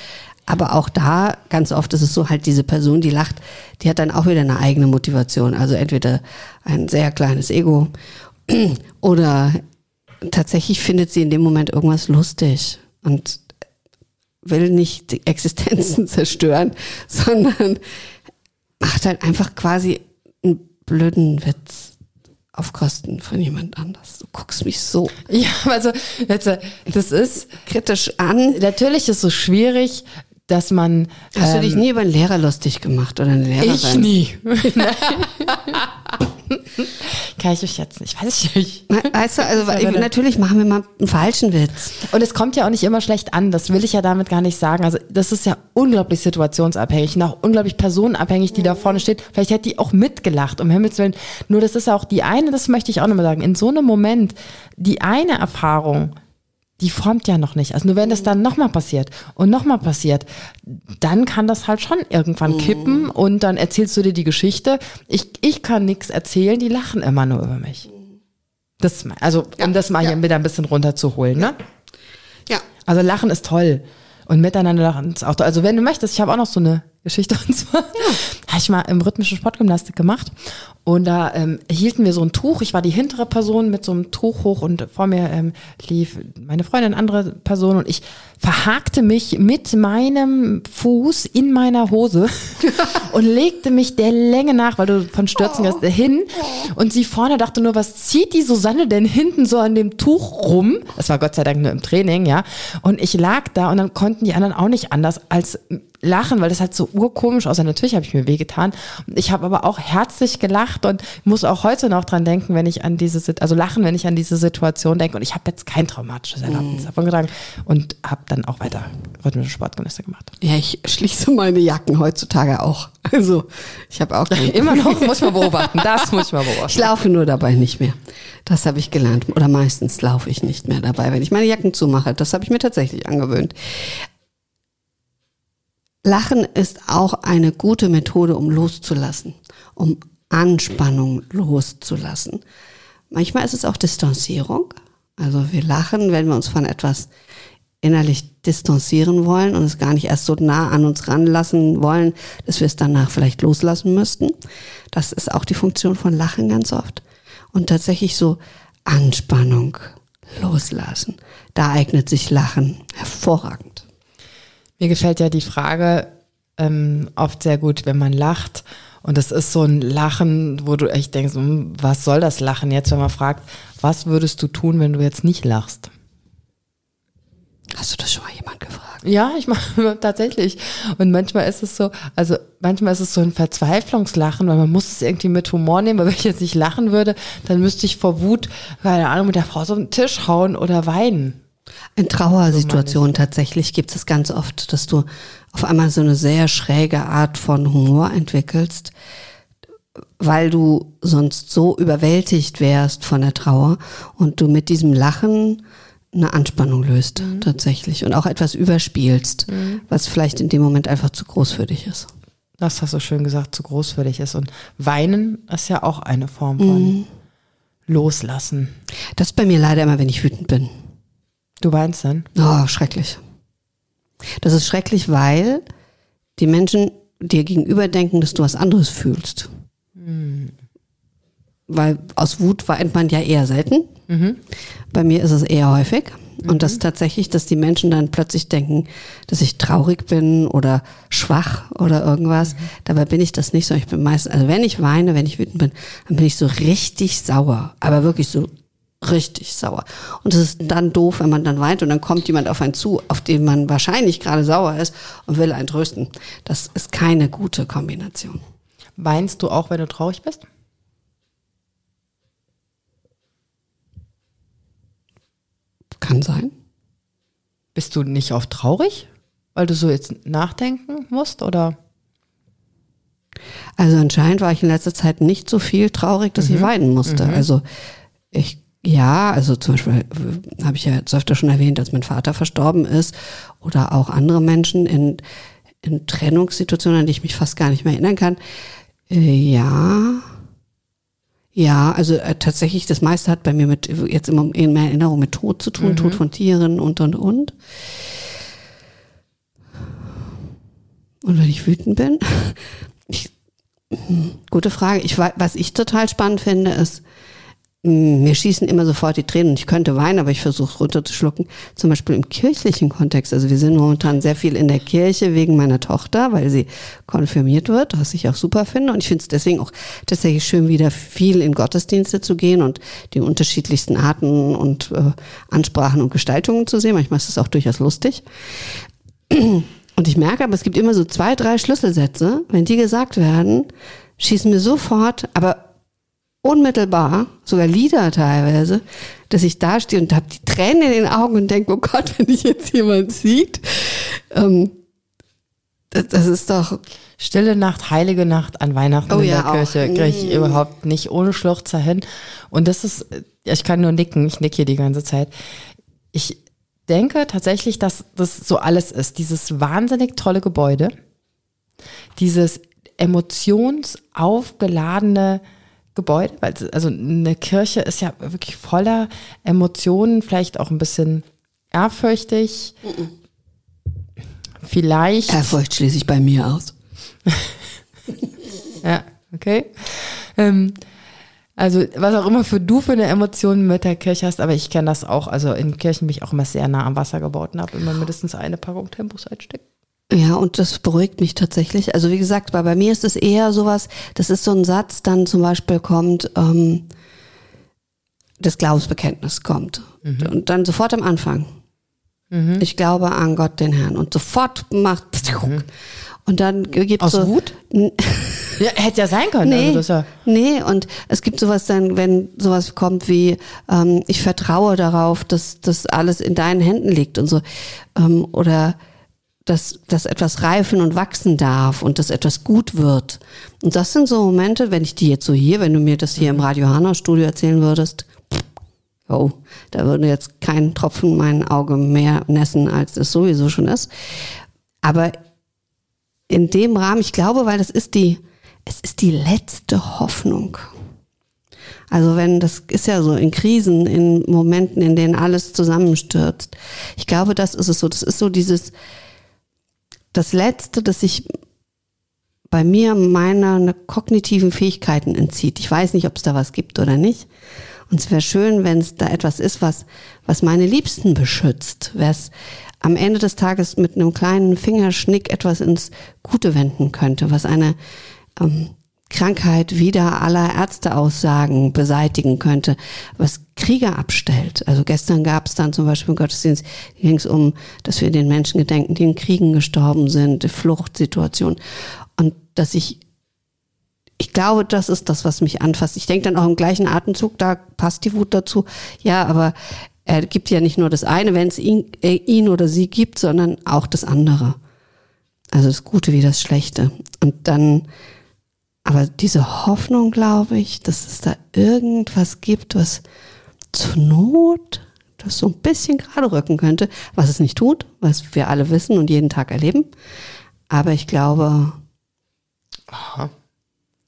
Aber auch da, ganz oft ist es so halt diese Person, die lacht, die hat dann auch wieder eine eigene Motivation. Also entweder ein sehr kleines Ego [clears throat] oder tatsächlich findet sie in dem Moment irgendwas lustig und will nicht die Existenzen [laughs] zerstören, sondern macht halt einfach quasi einen blöden Witz auf Kosten von jemand anders. Du guckst mich so Ja, also das ist, kritisch an. natürlich ist es so schwierig, dass man. Hast du ähm, dich nie über einen Lehrer lustig gemacht oder eine Lehrerin? Ich nie. [laughs] Kann ich euch jetzt nicht, weiß ich nicht. Weißt du, also natürlich machen wir mal einen falschen Witz. Und es kommt ja auch nicht immer schlecht an, das will ich ja damit gar nicht sagen. Also das ist ja unglaublich situationsabhängig und auch unglaublich personenabhängig, die da vorne steht. Vielleicht hätte die auch mitgelacht, um Himmels Willen. Nur das ist auch die eine, das möchte ich auch nochmal sagen, in so einem Moment, die eine Erfahrung, die formt ja noch nicht. Also nur wenn das dann nochmal passiert und nochmal passiert, dann kann das halt schon irgendwann kippen und dann erzählst du dir die Geschichte. Ich, ich kann nichts erzählen, die lachen immer nur über mich. Das, also, um das mal ja. hier wieder ein bisschen runterzuholen, ne? Ja. Also Lachen ist toll. Und miteinander lachen ist auch toll. Also wenn du möchtest, ich habe auch noch so eine Geschichte und zwar [laughs] habe ich mal im rhythmischen Sportgymnastik gemacht und da ähm, hielten wir so ein Tuch. Ich war die hintere Person mit so einem Tuch hoch und vor mir ähm, lief meine Freundin, andere Person und ich verhakte mich mit meinem Fuß in meiner Hose [laughs] und legte mich der Länge nach, weil du von Stürzen gehst, hin und sie vorne dachte nur, was zieht die Susanne denn hinten so an dem Tuch rum? Das war Gott sei Dank nur im Training, ja. Und ich lag da und dann konnten die anderen auch nicht anders als lachen, weil das halt so urkomisch aussah. Natürlich habe ich mir wehgetan. Ich habe aber auch herzlich gelacht und muss auch heute noch dran denken, wenn ich an diese, also lachen, wenn ich an diese Situation denke. Und ich habe jetzt kein traumatisches Erlebnis davon getragen und habe dann auch weiter rhythmische Sportgymnastik gemacht. Ja, ich schließe meine Jacken heutzutage auch. Also, ich habe auch [laughs] Immer noch [laughs] muss man beobachten. Das muss man Ich beobachten. laufe nur dabei nicht mehr. Das habe ich gelernt. Oder meistens laufe ich nicht mehr dabei, wenn ich meine Jacken zumache. Das habe ich mir tatsächlich angewöhnt. Lachen ist auch eine gute Methode, um loszulassen, um Anspannung loszulassen. Manchmal ist es auch Distanzierung. Also wir lachen, wenn wir uns von etwas innerlich distanzieren wollen und es gar nicht erst so nah an uns ranlassen wollen, dass wir es danach vielleicht loslassen müssten. Das ist auch die Funktion von Lachen ganz oft. Und tatsächlich so Anspannung loslassen. Da eignet sich Lachen hervorragend. Mir gefällt ja die Frage ähm, oft sehr gut, wenn man lacht. Und es ist so ein Lachen, wo du echt denkst, hm, was soll das Lachen jetzt, wenn man fragt, was würdest du tun, wenn du jetzt nicht lachst? Hast du das schon mal jemand gefragt? Ja, ich mache [laughs] tatsächlich. Und manchmal ist es so, also manchmal ist es so ein Verzweiflungslachen, weil man muss es irgendwie mit Humor nehmen, weil wenn ich jetzt nicht lachen würde, dann müsste ich vor Wut, keine Ahnung, mit der Frau so auf den Tisch hauen oder weinen. In Trauersituationen tatsächlich gibt es ganz oft, dass du auf einmal so eine sehr schräge Art von Humor entwickelst, weil du sonst so überwältigt wärst von der Trauer und du mit diesem Lachen eine Anspannung löst mhm. tatsächlich und auch etwas überspielst, mhm. was vielleicht in dem Moment einfach zu groß für dich ist. Das hast du schön gesagt, zu groß für dich ist. Und weinen ist ja auch eine Form von mhm. Loslassen. Das ist bei mir leider immer, wenn ich wütend bin. Du weinst dann? Oh, schrecklich. Das ist schrecklich, weil die Menschen dir gegenüber denken, dass du was anderes fühlst. Mhm. Weil aus Wut weint man ja eher selten. Mhm. Bei mir ist es eher häufig. Mhm. Und das tatsächlich, dass die Menschen dann plötzlich denken, dass ich traurig bin oder schwach oder irgendwas. Mhm. Dabei bin ich das nicht so. Ich bin meistens, also wenn ich weine, wenn ich wütend bin, dann bin ich so richtig sauer. Aber wirklich so richtig sauer. Und es ist dann doof, wenn man dann weint und dann kommt jemand auf einen zu, auf den man wahrscheinlich gerade sauer ist und will einen trösten. Das ist keine gute Kombination. Weinst du auch, wenn du traurig bist? Kann sein. Bist du nicht oft traurig, weil du so jetzt nachdenken musst oder? Also anscheinend war ich in letzter Zeit nicht so viel traurig, dass mhm. ich weinen musste. Mhm. Also ich ja, also zum Beispiel äh, habe ich ja jetzt öfter schon erwähnt, dass mein Vater verstorben ist oder auch andere Menschen in, in Trennungssituationen, an die ich mich fast gar nicht mehr erinnern kann. Äh, ja, ja, also äh, tatsächlich, das meiste hat bei mir mit jetzt immer in meiner Erinnerung mit Tod zu tun, mhm. Tod von Tieren und und und. Und wenn ich wütend bin, [laughs] ich, hm, gute Frage. Ich was ich total spannend finde, ist mir schießen immer sofort die Tränen ich könnte weinen, aber ich versuche es runterzuschlucken. Zum Beispiel im kirchlichen Kontext. Also wir sind momentan sehr viel in der Kirche wegen meiner Tochter, weil sie konfirmiert wird, was ich auch super finde. Und ich finde es deswegen auch tatsächlich schön, wieder viel in Gottesdienste zu gehen und die unterschiedlichsten Arten und äh, Ansprachen und Gestaltungen zu sehen. Manchmal ist es auch durchaus lustig. Und ich merke aber, es gibt immer so zwei, drei Schlüsselsätze. Wenn die gesagt werden, schießen mir sofort, aber unmittelbar, sogar Lieder teilweise, dass ich da stehe und habe die Tränen in den Augen und denke, oh Gott, [laughs] wenn ich jetzt jemand sieht, ähm, das, das, ist doch Stille Nacht, heilige Nacht an Weihnachten oh, in der ja, Kirche kriege ich mm. überhaupt nicht ohne Schluchzer hin. Und das ist, ich kann nur nicken, ich nick hier die ganze Zeit. Ich denke tatsächlich, dass das so alles ist. Dieses wahnsinnig tolle Gebäude, dieses emotionsaufgeladene Gebäude, weil also eine Kirche ist ja wirklich voller Emotionen, vielleicht auch ein bisschen ehrfürchtig. Mhm. Vielleicht. Ehrfurcht schließe ich bei mir aus. [laughs] ja, okay. Ähm, also was auch immer für du für eine Emotion mit der Kirche hast, aber ich kenne das auch. Also in Kirchen bin ich auch immer sehr nah am Wasser gebaut und habe immer mindestens eine Packung Temposite stecken. Ja, und das beruhigt mich tatsächlich. Also wie gesagt, bei, bei mir ist es eher sowas, das ist so ein Satz, dann zum Beispiel kommt, ähm, das Glaubensbekenntnis kommt. Mhm. Und dann sofort am Anfang. Mhm. Ich glaube an Gott, den Herrn. Und sofort macht mhm. und dann gibt es so, Wut? [laughs] ja, hätte ja sein können. Nee, also ja nee, und es gibt sowas dann, wenn sowas kommt wie, ähm, ich vertraue darauf, dass das alles in deinen Händen liegt und so. Ähm, oder dass, dass etwas reifen und wachsen darf und dass etwas gut wird. Und das sind so Momente, wenn ich die jetzt so hier, wenn du mir das hier im Radio Hanau Studio erzählen würdest, oh, da würde jetzt kein Tropfen mein Auge mehr nässen, als es sowieso schon ist. Aber in dem Rahmen, ich glaube, weil das ist die, es ist die letzte Hoffnung. Also wenn, das ist ja so in Krisen, in Momenten, in denen alles zusammenstürzt. Ich glaube, das ist es so. Das ist so dieses, das Letzte, das sich bei mir meiner kognitiven Fähigkeiten entzieht. Ich weiß nicht, ob es da was gibt oder nicht. Und es wäre schön, wenn es da etwas ist, was, was meine Liebsten beschützt, was am Ende des Tages mit einem kleinen Fingerschnick etwas ins Gute wenden könnte, was eine ähm, Krankheit wieder aller Ärzteaussagen beseitigen könnte, was Krieger abstellt. Also gestern gab es dann zum Beispiel im Gottesdienst, ging es um, dass wir den Menschen gedenken, die in Kriegen gestorben sind, Fluchtsituation. Und dass ich, ich glaube, das ist das, was mich anfasst. Ich denke dann auch im gleichen Atemzug, da passt die Wut dazu. Ja, aber er gibt ja nicht nur das eine, wenn es ihn, äh, ihn oder sie gibt, sondern auch das andere. Also das Gute wie das Schlechte. Und dann, aber diese Hoffnung, glaube ich, dass es da irgendwas gibt, was zur Not das so ein bisschen gerade rücken könnte, was es nicht tut, was wir alle wissen und jeden Tag erleben. Aber ich glaube, Aha.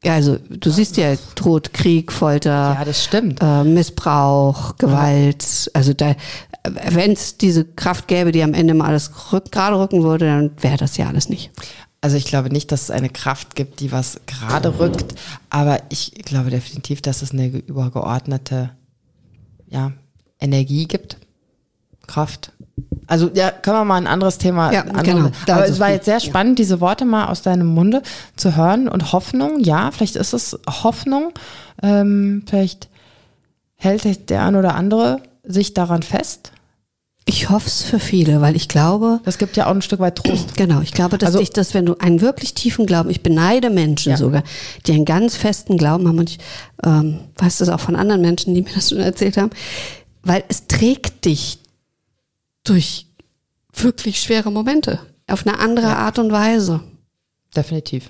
ja, also du siehst ja Tod, Krieg, Folter, Ja, das stimmt. äh, Missbrauch, Gewalt. Also da, wenn es diese Kraft gäbe, die am Ende mal alles rück, gerade rücken würde, dann wäre das ja alles nicht. Also ich glaube nicht, dass es eine Kraft gibt, die was gerade rückt, aber ich glaube definitiv, dass es eine übergeordnete ja, Energie gibt. Kraft. Also ja, können wir mal ein anderes Thema. Ja, ein anderes- genau. Aber Also, es war jetzt sehr spannend, diese Worte mal aus deinem Munde zu hören und Hoffnung. Ja, vielleicht ist es Hoffnung. Ähm, vielleicht hält der ein oder andere sich daran fest. Ich hoffe es für viele, weil ich glaube, Das gibt ja auch ein Stück weit Trost. [clears throat] Genau, ich glaube, dass Also- dich das, wenn du einen wirklich tiefen Glauben, ich beneide Menschen Ja. sogar, die einen ganz festen Glauben haben und ich ähm, weiß das auch von anderen Menschen, die mir das schon erzählt haben, weil es trägt dich durch wirklich schwere Momente auf eine andere Art und Weise. Definitiv.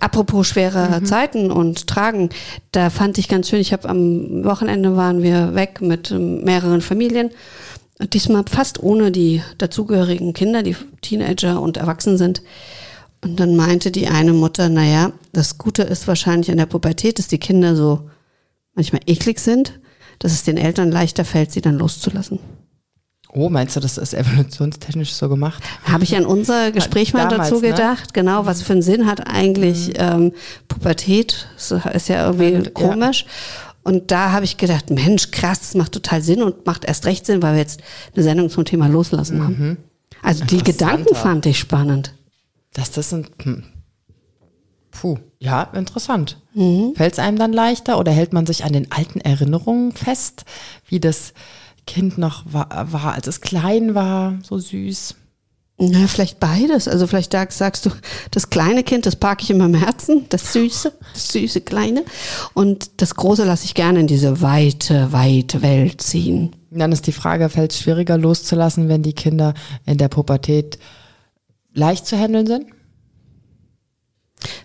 Apropos schwere Mhm. Zeiten und Tragen, da fand ich ganz schön, ich habe am Wochenende waren wir weg mit ähm, mehreren Familien. Diesmal fast ohne die dazugehörigen Kinder, die Teenager und erwachsen sind. Und dann meinte die eine Mutter, naja, das Gute ist wahrscheinlich an der Pubertät, dass die Kinder so manchmal eklig sind, dass es den Eltern leichter fällt, sie dann loszulassen. Oh, meinst du, das ist evolutionstechnisch so gemacht? Habe ich an unser [laughs] Gespräch mal Damals, dazu ne? gedacht, genau, was für einen Sinn hat eigentlich ähm, Pubertät? Das ist ja irgendwie Ja. komisch. Und da habe ich gedacht, Mensch, krass, das macht total Sinn und macht erst recht Sinn, weil wir jetzt eine Sendung zum Thema Loslassen haben. Also die. Gedanken fand ich spannend. Dass das ein. Hm. Puh, ja, interessant. Mhm. Fällt es einem dann leichter oder hält man sich an den alten Erinnerungen fest, wie das Kind noch war, war als es klein war, so süß? Na, vielleicht beides. Also vielleicht sagst du, das kleine Kind, das parke ich in meinem Herzen, das süße, das süße kleine. Und das große lasse ich gerne in diese weite, weite Welt ziehen. Dann ist die Frage, fällt es schwieriger loszulassen, wenn die Kinder in der Pubertät leicht zu handeln sind?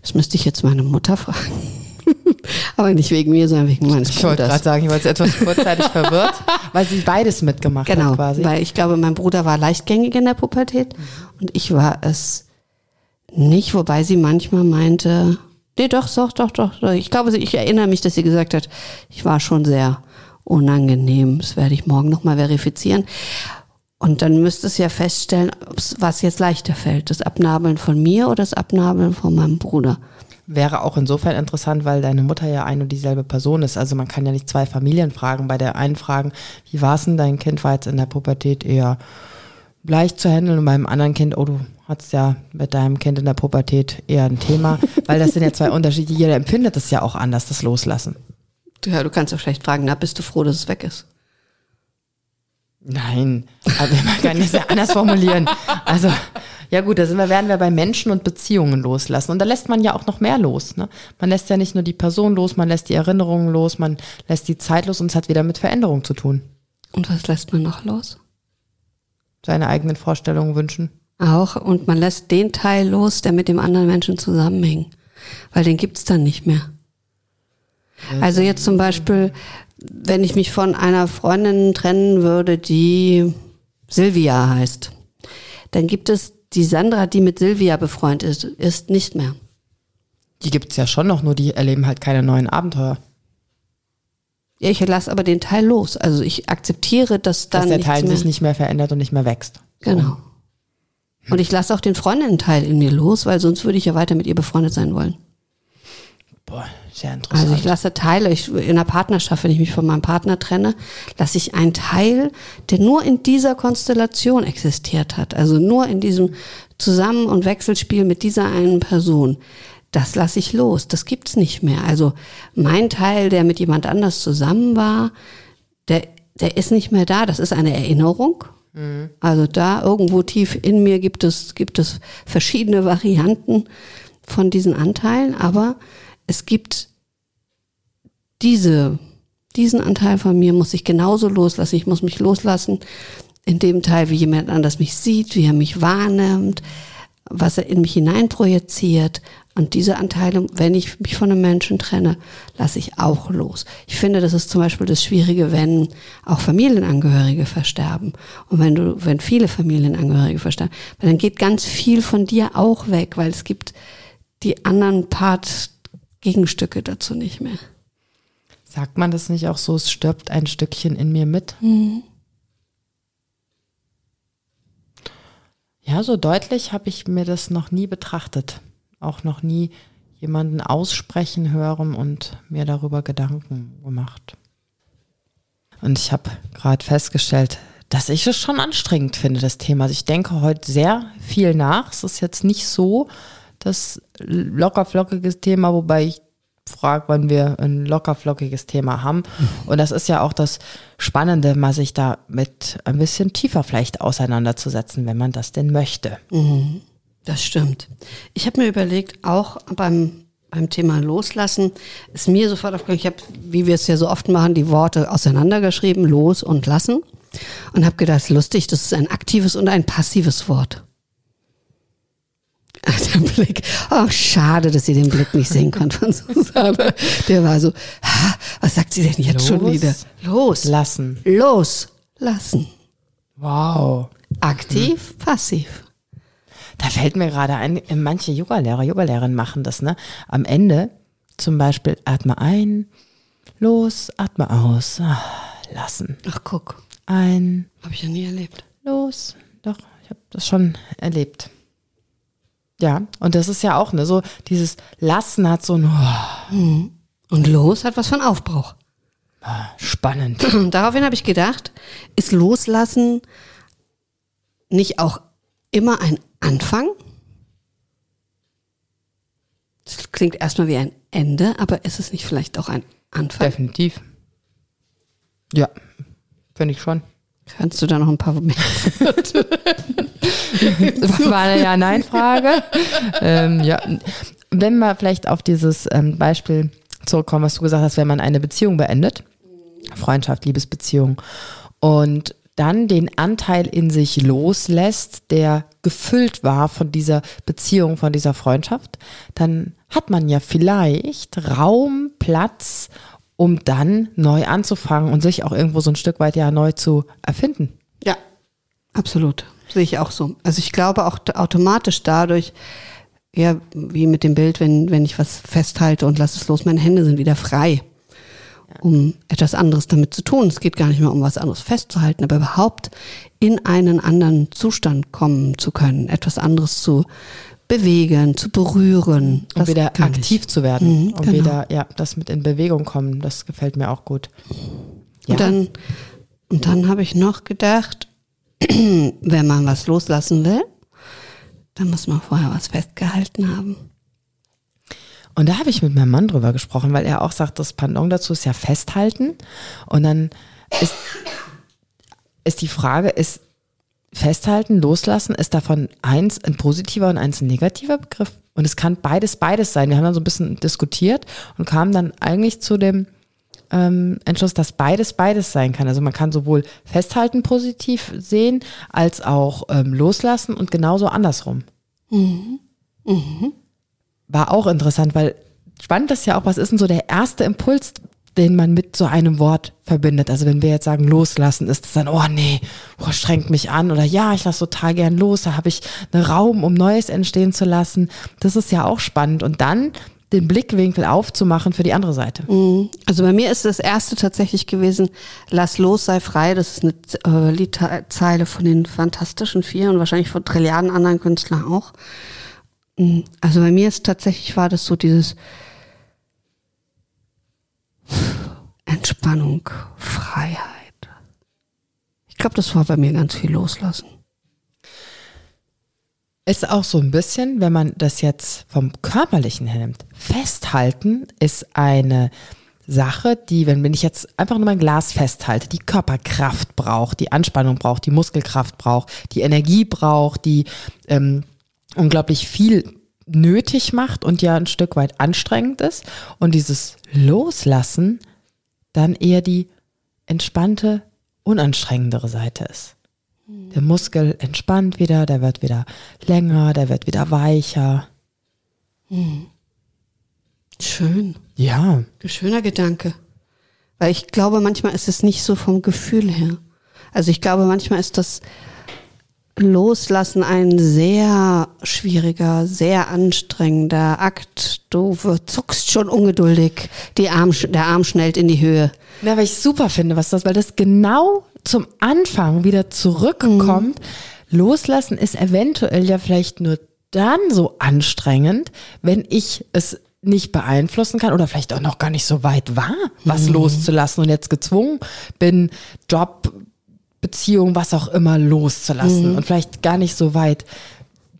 Das müsste ich jetzt meine Mutter fragen. Aber nicht wegen mir, sondern wegen meines Ich wollte gerade Bruders. sagen, ich war jetzt etwas kurzzeitig [laughs] verwirrt, weil sie beides mitgemacht Genau, hat quasi. weil ich glaube, mein Bruder war leichtgängig in der Pubertät und ich war es nicht, wobei sie manchmal meinte, nee, doch, doch, doch, doch. Ich glaube, ich erinnere mich, dass sie gesagt hat, ich war schon sehr unangenehm. Das werde ich morgen nochmal verifizieren. Und dann müsste es ja feststellen, was jetzt leichter fällt. Das Abnabeln von mir oder das Abnabeln von meinem Bruder. Wäre auch insofern interessant, weil deine Mutter ja ein und dieselbe Person ist. Also man kann ja nicht zwei Familien fragen. Bei der einen fragen, wie war es denn, dein Kind war jetzt in der Pubertät eher leicht zu handeln und beim anderen Kind, oh, du hattest ja mit deinem Kind in der Pubertät eher ein Thema, [laughs] weil das sind ja zwei Unterschiede. Jeder empfindet es ja auch anders, das Loslassen. Ja, du kannst doch schlecht fragen, na, bist du froh, dass es weg ist? Nein, aber man kann das ja anders formulieren. Also, ja gut, da sind wir, werden wir bei Menschen und Beziehungen loslassen. Und da lässt man ja auch noch mehr los. Ne? Man lässt ja nicht nur die Person los, man lässt die Erinnerungen los, man lässt die Zeit los und es hat wieder mit Veränderung zu tun. Und was lässt man noch los? Seine eigenen Vorstellungen wünschen. Auch. Und man lässt den Teil los, der mit dem anderen Menschen zusammenhängt. Weil den gibt's dann nicht mehr. Also jetzt zum Beispiel, wenn ich mich von einer Freundin trennen würde, die Silvia heißt, dann gibt es die Sandra, die mit Silvia befreundet ist, ist nicht mehr. Die gibt's ja schon noch, nur die erleben halt keine neuen Abenteuer. Ja, Ich lasse aber den Teil los. Also ich akzeptiere, dass dann Dass der Teil sich nicht mehr verändert und nicht mehr wächst. Genau. Und ich lasse auch den Freundinnen-Teil in mir los, weil sonst würde ich ja weiter mit ihr befreundet sein wollen. Boah, sehr interessant. Also ich lasse Teile, ich, in einer Partnerschaft, wenn ich mich von meinem Partner trenne, lasse ich einen Teil, der nur in dieser Konstellation existiert hat, also nur in diesem Zusammen- und Wechselspiel mit dieser einen Person, das lasse ich los, das gibt's nicht mehr. Also mein Teil, der mit jemand anders zusammen war, der, der ist nicht mehr da, das ist eine Erinnerung. Also da irgendwo tief in mir gibt es, gibt es verschiedene Varianten von diesen Anteilen, aber es gibt diese, diesen Anteil von mir muss ich genauso loslassen. Ich muss mich loslassen in dem Teil, wie jemand anders mich sieht, wie er mich wahrnimmt, was er in mich hineinprojiziert. Und diese Anteile, wenn ich mich von einem Menschen trenne, lasse ich auch los. Ich finde, das ist zum Beispiel das Schwierige, wenn auch Familienangehörige versterben. Und wenn du, wenn viele Familienangehörige versterben, weil dann geht ganz viel von dir auch weg, weil es gibt die anderen Part Gegenstücke dazu nicht mehr. Sagt man das nicht auch so, es stirbt ein Stückchen in mir mit? Mhm. Ja, so deutlich habe ich mir das noch nie betrachtet. Auch noch nie jemanden aussprechen hören und mir darüber Gedanken gemacht. Und ich habe gerade festgestellt, dass ich es schon anstrengend finde, das Thema. Also ich denke heute sehr viel nach. Es ist jetzt nicht so das lockerflockige Thema, wobei ich frage, wann wir ein lockerflockiges Thema haben. Und das ist ja auch das Spannende, mal sich da mit ein bisschen tiefer vielleicht auseinanderzusetzen, wenn man das denn möchte. Mhm. Das stimmt. Ich habe mir überlegt, auch beim, beim Thema Loslassen, ist mir sofort aufgekommen, ich habe, wie wir es ja so oft machen, die Worte auseinandergeschrieben, los und lassen. Und habe gedacht, lustig, das ist ein aktives und ein passives Wort. [laughs] Der Blick, oh, schade, dass sie den Blick nicht sehen [laughs] konnte von Susanne. Der war so, ha, was sagt sie denn jetzt Los. schon wieder? Los. Lassen. Los. Lassen. Wow. Aktiv, passiv. Da fällt mir gerade ein, manche Yogalehrer, Yogalehrerinnen machen das, ne? Am Ende zum Beispiel atme ein, los, atme aus, ah, lassen. Ach, guck. Ein, Habe ich ja nie erlebt. los. Doch, ich habe das schon erlebt. Ja, und das ist ja auch, ne, so dieses Lassen hat so ein oh, Und los hat was von Aufbruch. spannend. [clears throat] Daraufhin habe ich gedacht, ist Loslassen nicht auch immer ein Anfang? Das klingt erstmal wie ein Ende, aber ist es nicht vielleicht auch ein Anfang? Definitiv. Ja, finde ich schon. Kannst du da noch ein paar mehr? [laughs] [laughs] War eine Ja-Nein-Frage. ähm, ja. Wenn wir vielleicht auf dieses ähm, Beispiel zurückkommen, was du gesagt hast, wenn man eine Beziehung beendet, Freundschaft, Liebesbeziehung, und dann den Anteil in sich loslässt, der gefüllt war von dieser Beziehung, von dieser Freundschaft, dann hat man ja vielleicht Raum, Platz, um dann neu anzufangen und sich auch irgendwo so ein Stück weit ja neu zu erfinden. Ja, absolut. Sehe ich auch so. Also ich glaube auch automatisch dadurch, ja, wie mit dem Bild, wenn, wenn ich was festhalte und lasse es los, meine Hände sind wieder frei, um etwas anderes damit zu tun. Es geht gar nicht mehr um was anderes festzuhalten, aber überhaupt in einen anderen Zustand kommen zu können, etwas anderes zu bewegen, zu berühren. Um Das wieder kann ich. aktiv zu werden. Mhm, um genau. wieder, ja, das mit in Bewegung kommen. Das gefällt mir auch gut. Ja. Und dann, und dann habe ich noch gedacht, wenn man was loslassen will, dann muss man vorher was festgehalten haben. Und da habe ich mit meinem Mann drüber gesprochen, weil er auch sagt, das Pendant dazu ist ja festhalten. Und dann ist, ist die Frage, ist festhalten, loslassen, ist davon eins ein positiver und eins ein negativer Begriff? Und es kann beides, beides sein. Wir haben dann so ein bisschen diskutiert und kamen dann eigentlich zu dem ähm, Entschluss, dass beides, beides sein kann. Also man kann sowohl festhalten positiv sehen, als auch ähm, loslassen und genauso andersrum. War auch interessant, weil spannend ist ja auch, was ist denn so der erste Impuls, den man mit so einem Wort verbindet? Also wenn wir jetzt sagen loslassen, ist es dann, oh nee, oh, strengt mich an oder ja, ich lasse total gern los, da habe ich einen Raum, um Neues entstehen zu lassen. Das ist ja auch spannend. Und dann den Blickwinkel aufzumachen für die andere Seite. Also bei mir ist das erste tatsächlich gewesen, lass los, sei frei. Das ist eine äh, Liedzeile von den Fantastischen Vier und wahrscheinlich von Trilliarden anderen Künstlern auch. Mm, Also bei mir ist tatsächlich war das so dieses Entspannung, Freiheit. Ich glaube, das war bei mir ganz viel loslassen. Ist auch so ein bisschen, wenn man das jetzt vom Körperlichen her nimmt. Festhalten ist eine Sache, die, wenn, wenn ich jetzt einfach nur mein Glas festhalte, die Körperkraft braucht, die Anspannung braucht, die Muskelkraft braucht, die Energie braucht, die ähm, unglaublich viel nötig macht und ja ein Stück weit anstrengend ist. Und dieses Loslassen dann eher die entspannte, unanstrengendere Seite ist. Der Muskel entspannt wieder, der wird wieder länger, der wird wieder weicher. Schön. Ja, Schöner Gedanke. Weil ich glaube, manchmal ist es nicht so vom Gefühl her. Also ich glaube, manchmal ist das Loslassen ein sehr schwieriger, sehr anstrengender Akt. Du zuckst schon ungeduldig. Die Arm, der Arm schnellt in die Höhe. Na, weil ich super finde, was das, weil das genau zum Anfang wieder zurückkommt. Loslassen ist eventuell ja vielleicht nur dann so anstrengend, wenn ich es nicht beeinflussen kann oder vielleicht auch noch gar nicht so weit war, was loszulassen und jetzt gezwungen bin, Job, Beziehung, was auch immer loszulassen und vielleicht gar nicht so weit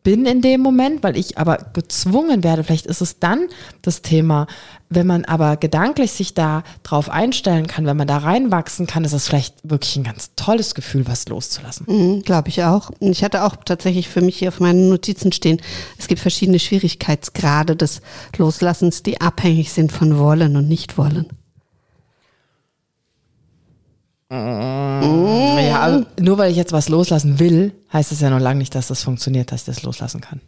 bin in dem Moment, weil ich aber gezwungen werde. Vielleicht ist es dann das Thema, wenn man aber gedanklich sich da drauf einstellen kann, wenn man da reinwachsen kann, ist es vielleicht wirklich ein ganz tolles Gefühl, was loszulassen. Mhm, Glaube ich auch. Ich hatte auch tatsächlich für mich hier auf meinen Notizen stehen, es gibt verschiedene Schwierigkeitsgrade des Loslassens, die abhängig sind von Wollen und Nicht-Wollen. Ja, also nur weil ich jetzt was loslassen will, heißt es ja noch lange nicht, dass das funktioniert, dass ich das loslassen kann.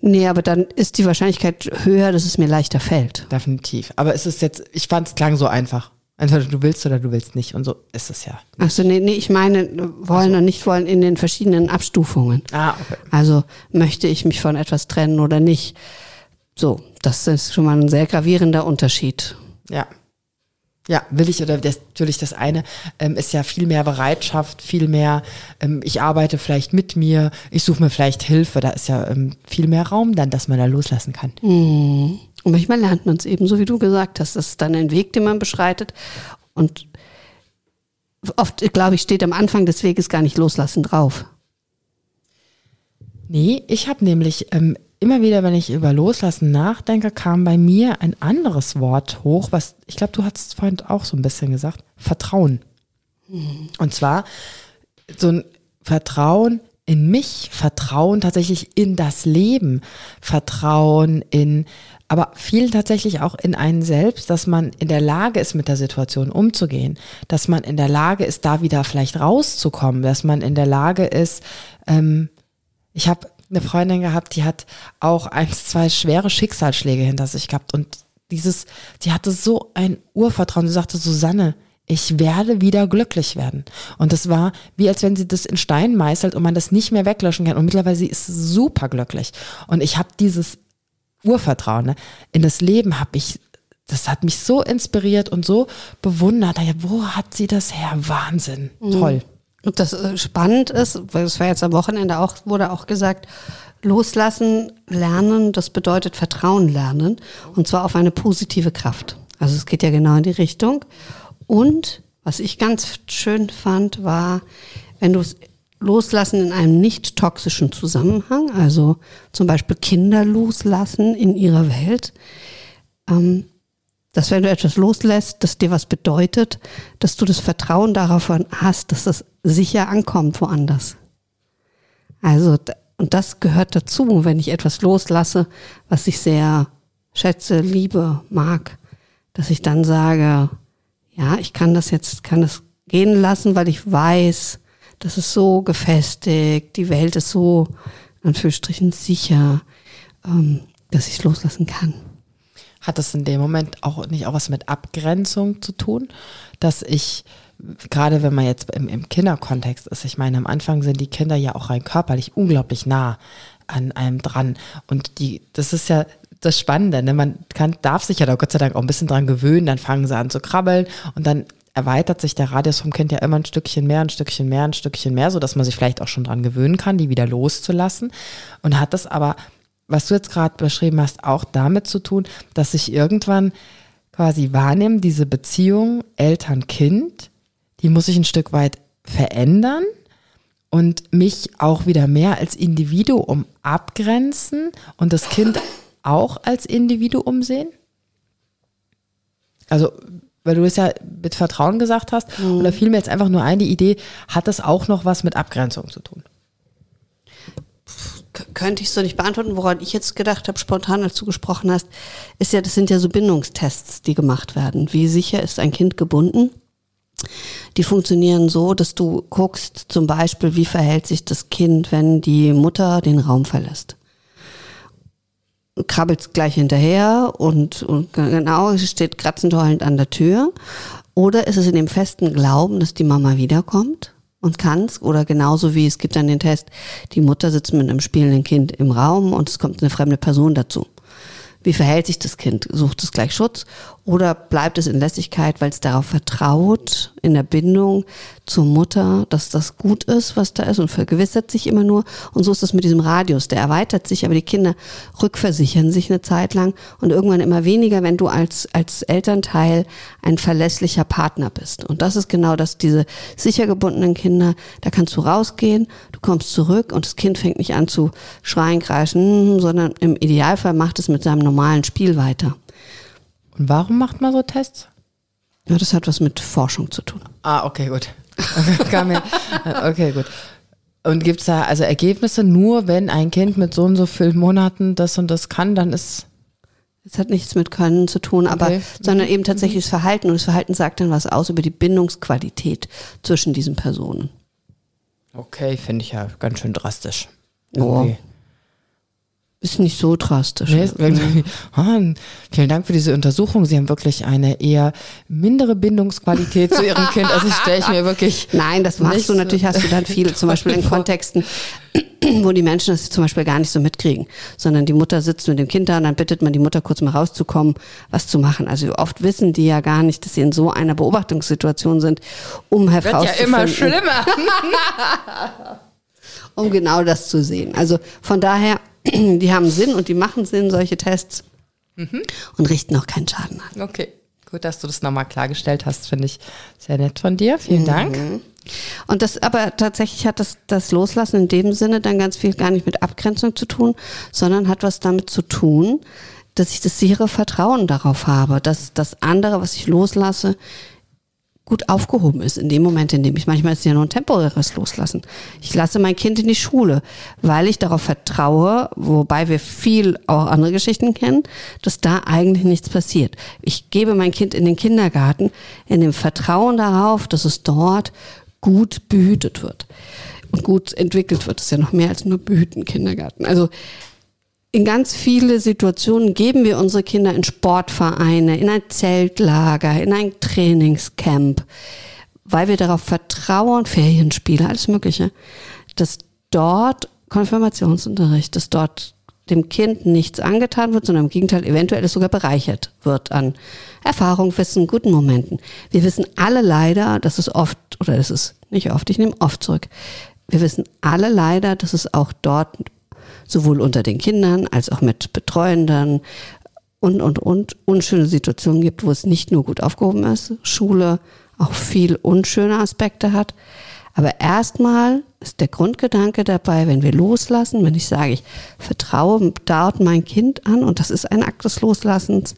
Nee, aber dann ist die Wahrscheinlichkeit höher, dass es mir leichter fällt. Definitiv. Aber es ist jetzt, ich fand es klang so einfach. Entweder du willst oder du willst nicht. Und so ist es ja. Achso, nee, nee, ich meine wollen und nicht wollen in den verschiedenen Abstufungen. Ah, okay. Also möchte ich mich von etwas trennen oder nicht. So, das ist schon mal ein sehr gravierender Unterschied. Ja. Ja, will ich oder das, natürlich das eine ähm, ist ja viel mehr Bereitschaft, viel mehr, ähm, ich arbeite vielleicht mit mir, ich suche mir vielleicht Hilfe, da ist ja ähm, viel mehr Raum dann, dass man da loslassen kann. Und manchmal lernt man es eben, so wie du gesagt hast. Das ist dann ein Weg, den man beschreitet. Und oft, glaube ich, steht am Anfang des Weges gar nicht loslassen drauf. Nee, ich habe nämlich ähm, immer wieder, wenn ich über Loslassen nachdenke, kam bei mir ein anderes Wort hoch, was ich glaube, du hast es vorhin auch so ein bisschen gesagt, Vertrauen. Und zwar so ein Vertrauen in mich, Vertrauen tatsächlich in das Leben, Vertrauen in, aber viel tatsächlich auch in einen selbst, dass man in der Lage ist, mit der Situation umzugehen, dass man in der Lage ist, da wieder vielleicht rauszukommen, dass man in der Lage ist, ähm, ich habe eine Freundin gehabt, die hat auch eins, zwei schwere Schicksalsschläge hinter sich gehabt und dieses, die hatte so ein Urvertrauen. Sie sagte, Susanne, ich werde wieder glücklich werden. Und das war wie als wenn sie das in Stein meißelt und man das nicht mehr weglöschen kann. Und mittlerweile sie ist super glücklich. Und ich habe dieses Urvertrauen ne? in das Leben habe ich das hat mich so inspiriert und so bewundert. Ja, wo hat sie das her? Wahnsinn. Toll. Und das äh, spannend ist, weil es war jetzt am Wochenende auch, wurde auch gesagt, loslassen, lernen, das bedeutet Vertrauen lernen. Und zwar auf eine positive Kraft. Also es geht ja genau in die Richtung. Und was ich ganz schön fand, war, wenn du es loslassen in einem nicht toxischen Zusammenhang, also zum Beispiel Kinder loslassen in ihrer Welt, ähm, dass wenn du etwas loslässt, das dir was bedeutet, dass du das Vertrauen darauf hast, dass das sicher ankommt woanders. Also, und das gehört dazu, wenn ich etwas loslasse, was ich sehr schätze, liebe, mag, dass ich dann sage, ja, ich kann das jetzt, kann das gehen lassen, weil ich weiß, das ist so gefestigt, die Welt ist so, in Anführungsstrichen, sicher, ähm, dass ich es loslassen kann. Hat das in dem Moment auch nicht auch was mit Abgrenzung zu tun, dass ich gerade wenn man jetzt im, im Kinderkontext ist, ich meine, am Anfang sind die Kinder ja auch rein körperlich unglaublich nah an einem dran. Und die, das ist ja das Spannende, ne? Man kann, darf sich ja da Gott sei Dank auch ein bisschen dran gewöhnen, dann fangen sie an zu krabbeln und dann erweitert sich der Radius vom Kind ja immer ein Stückchen mehr, ein Stückchen mehr, ein Stückchen mehr, so dass man sich vielleicht auch schon dran gewöhnen kann, die wieder loszulassen. Und hat das aber, was du jetzt gerade beschrieben hast, auch damit zu tun, dass sich irgendwann quasi wahrnehmen, diese Beziehung Eltern-Kind, die muss sich ein Stück weit verändern und mich auch wieder mehr als Individuum abgrenzen und das Kind auch als Individuum sehen? Also, weil du es ja mit Vertrauen gesagt hast, und da fiel mir jetzt einfach nur ein, die Idee, hat das auch noch was mit Abgrenzung zu tun? Könnte ich so nicht beantworten. Woran ich jetzt gedacht habe, spontan, du gesprochen hast, ist ja, das sind ja so Bindungstests, die gemacht werden. Wie sicher ist ein Kind gebunden? Die funktionieren so, dass du guckst, zum Beispiel, wie verhält sich das Kind, wenn die Mutter den Raum verlässt. Krabbelt gleich hinterher und, und genau steht kratzend heulend an der Tür. Oder ist es in dem festen Glauben, dass die Mama wiederkommt? Und kannst. Oder genauso wie es gibt dann den Test, die Mutter sitzt mit einem spielenden Kind im Raum und es kommt eine fremde Person dazu. Wie verhält sich das Kind? Sucht es gleich Schutz oder bleibt es in Lässigkeit, weil es darauf vertraut, in der Bindung zur Mutter, dass das gut ist, was da ist und vergewissert sich immer nur. Und so ist es mit diesem Radius. Der erweitert sich, aber die Kinder rückversichern sich eine Zeit lang und irgendwann immer weniger, wenn du als, als Elternteil ein verlässlicher Partner bist. Und das ist genau das, diese sicher gebundenen Kinder, da kannst du rausgehen, du kommst zurück und das Kind fängt nicht an zu schreien, kreischen, sondern im Idealfall macht es mit seinem normalen Spiel weiter. Und warum macht man so Tests? Ja, das hat was mit Forschung zu tun. Ah, okay, gut. [laughs] okay, gut. Und gibt es da also Ergebnisse nur, wenn ein Kind mit so und so vielen Monaten das und das kann, dann ist. Es hat nichts mit Können zu tun, aber okay. sondern eben tatsächlich das Verhalten. Und das Verhalten sagt dann was aus über die Bindungsqualität zwischen diesen Personen. Okay, finde ich ja ganz schön drastisch. Okay. Oh. Ist nicht so drastisch. Nee, [laughs] ah, vielen Dank für diese Untersuchung. Sie haben wirklich eine eher mindere Bindungsqualität zu Ihrem Kind. Also stelle ich mir wirklich. [laughs] Nein, das machst du natürlich, hast du dann viel, zum Beispiel in [laughs] Kontexten, [clears throat] wo die Menschen das zum Beispiel gar nicht so mitkriegen, sondern die Mutter sitzt mit dem Kind da und dann bittet man die Mutter kurz mal rauszukommen, was zu machen. Also oft wissen die ja gar nicht, dass sie in so einer Beobachtungssituation sind, um herauszufinden. Wird ja immer schlimmer. um genau das zu sehen. Also von daher [clears throat] die haben Sinn und die machen Sinn, solche Tests. Mhm. Und richten auch keinen Schaden an. Okay, gut, dass du das nochmal klargestellt hast, finde ich sehr nett von dir. Vielen mhm. Dank. Und das, aber tatsächlich hat das, das Loslassen in dem Sinne dann ganz viel gar nicht mit Abgrenzung zu tun, sondern hat was damit zu tun, dass ich das sichere Vertrauen darauf habe, dass das andere, was ich loslasse, gut aufgehoben ist in dem Moment, in dem ich manchmal es ja nur ein temporäres Loslassen. Ich lasse mein Kind in die Schule, weil ich darauf vertraue, wobei wir viel auch andere Geschichten kennen, dass da eigentlich nichts passiert. Ich gebe mein Kind in den Kindergarten in dem Vertrauen darauf, dass es dort gut behütet wird und gut entwickelt wird. Das ist ja noch mehr als nur behüten Kindergarten. Also in ganz viele Situationen geben wir unsere Kinder in Sportvereine, in ein Zeltlager, in ein Trainingscamp, weil wir darauf vertrauen, Ferienspiele, alles Mögliche, dass dort Konfirmationsunterricht, dass dort dem Kind nichts angetan wird, sondern im Gegenteil eventuell es sogar bereichert wird an Erfahrung, Wissen, guten Momenten. Wir wissen alle leider, dass es oft, oder das ist nicht oft, ich nehme oft zurück, wir wissen alle leider, dass es auch dort sowohl unter den Kindern als auch mit Betreuenden und, und, und unschöne Situationen gibt, wo es nicht nur gut aufgehoben ist, Schule auch viel unschöne Aspekte hat. Aber erstmal ist der Grundgedanke dabei, wenn wir loslassen, wenn ich sage, ich vertraue dort mein Kind an und das ist ein Akt des Loslassens,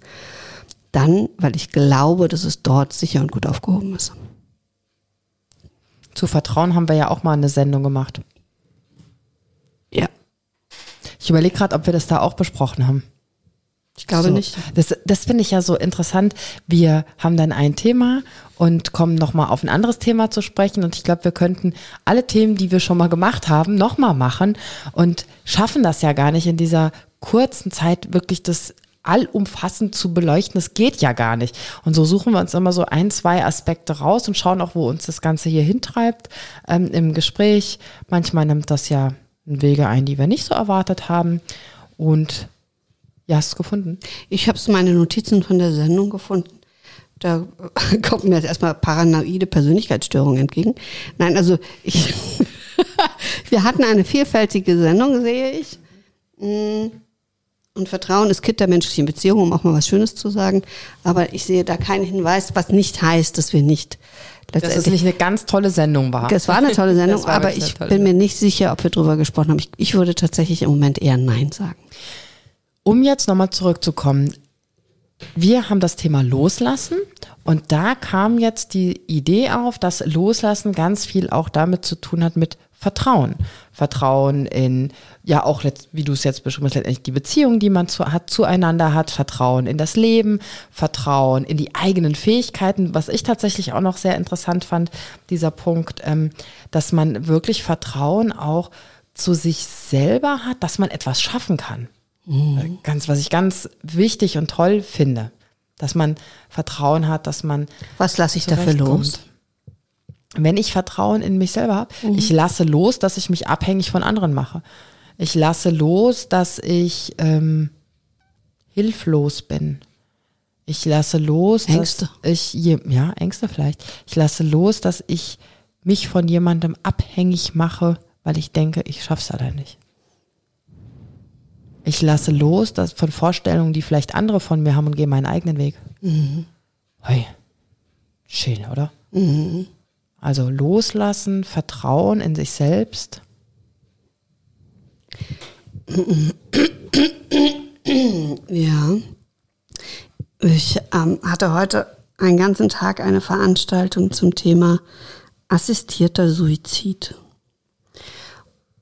dann, weil ich glaube, dass es dort sicher und gut aufgehoben ist. Zu Vertrauen haben wir ja auch mal eine Sendung gemacht. Ja. Ich überlege gerade, ob wir das da auch besprochen haben. Ich glaube so. nicht. Das, das finde ich ja so interessant. Wir haben dann ein Thema und kommen nochmal auf ein anderes Thema zu sprechen. Und ich glaube, wir könnten alle Themen, die wir schon mal gemacht haben, nochmal machen und schaffen das ja gar nicht in dieser kurzen Zeit wirklich das allumfassend zu beleuchten. Das geht ja gar nicht. Und so suchen wir uns immer so ein, zwei Aspekte raus und schauen auch, wo uns das Ganze hier hintreibt ähm, im Gespräch. Manchmal nimmt das ja Wege ein, die wir nicht so erwartet haben. Und ja, hast du es gefunden? Ich habe meine Notizen von der Sendung gefunden. Da [laughs] kommt mir jetzt erstmal paranoide Persönlichkeitsstörung entgegen. Nein, also ich, [laughs] wir hatten eine vielfältige Sendung, sehe ich. Mm, und Vertrauen ist Kind der menschlichen Beziehung, um auch mal was Schönes zu sagen. Aber ich sehe da keinen Hinweis, was nicht heißt, dass wir nicht dass es nicht eine ganz tolle Sendung war. Das war eine tolle [laughs] Sendung, aber ich bin mir nicht sicher, ob wir drüber gesprochen haben. Ich, ich würde tatsächlich im Moment eher Nein sagen. Um jetzt nochmal zurückzukommen, wir haben das Thema Loslassen und da kam jetzt die Idee auf, dass Loslassen ganz viel auch damit zu tun hat mit Vertrauen. Vertrauen in, ja auch, letzt, wie du es jetzt beschrieben hast, letztendlich die Beziehung, die man zu, hat, zueinander hat, Vertrauen in das Leben, Vertrauen in die eigenen Fähigkeiten, was ich tatsächlich auch noch sehr interessant fand, dieser Punkt, ähm, dass man wirklich Vertrauen auch zu sich selber hat, dass man etwas schaffen kann. Mhm. Ganz, was ich ganz wichtig und toll finde, dass man Vertrauen hat, dass man. Was lasse ich dafür los? Wenn ich Vertrauen in mich selber habe, mhm. ich lasse los, dass ich mich abhängig von anderen mache. Ich lasse los, dass ich ähm, hilflos bin. Ich lasse los, Ängste. dass ich, ja, Ängste vielleicht. Ich lasse los, dass ich mich von jemandem abhängig mache, weil ich denke, ich schaff's allein nicht. Ich lasse los dass von Vorstellungen, die vielleicht andere von mir haben und gehe meinen eigenen Weg. Mhm. Hey, schön, oder? Mhm. Also loslassen, Vertrauen in sich selbst. Ja. Ich ähm, hatte heute einen ganzen Tag eine Veranstaltung zum Thema assistierter Suizid.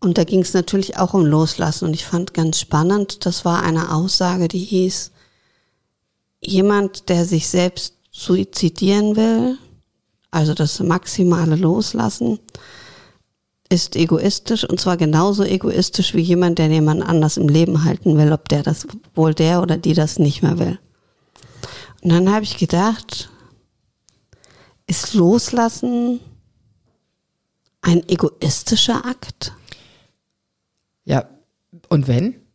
Und da ging es natürlich auch um Loslassen. Und ich fand ganz spannend, das war eine Aussage, die hieß, jemand, der sich selbst suizidieren will, also das maximale Loslassen, ist egoistisch und zwar genauso egoistisch wie jemand, der jemand anders im Leben halten will, ob der das, wohl der oder die das nicht mehr will. Und dann habe ich gedacht, ist Loslassen ein egoistischer Akt? Ja, und wenn?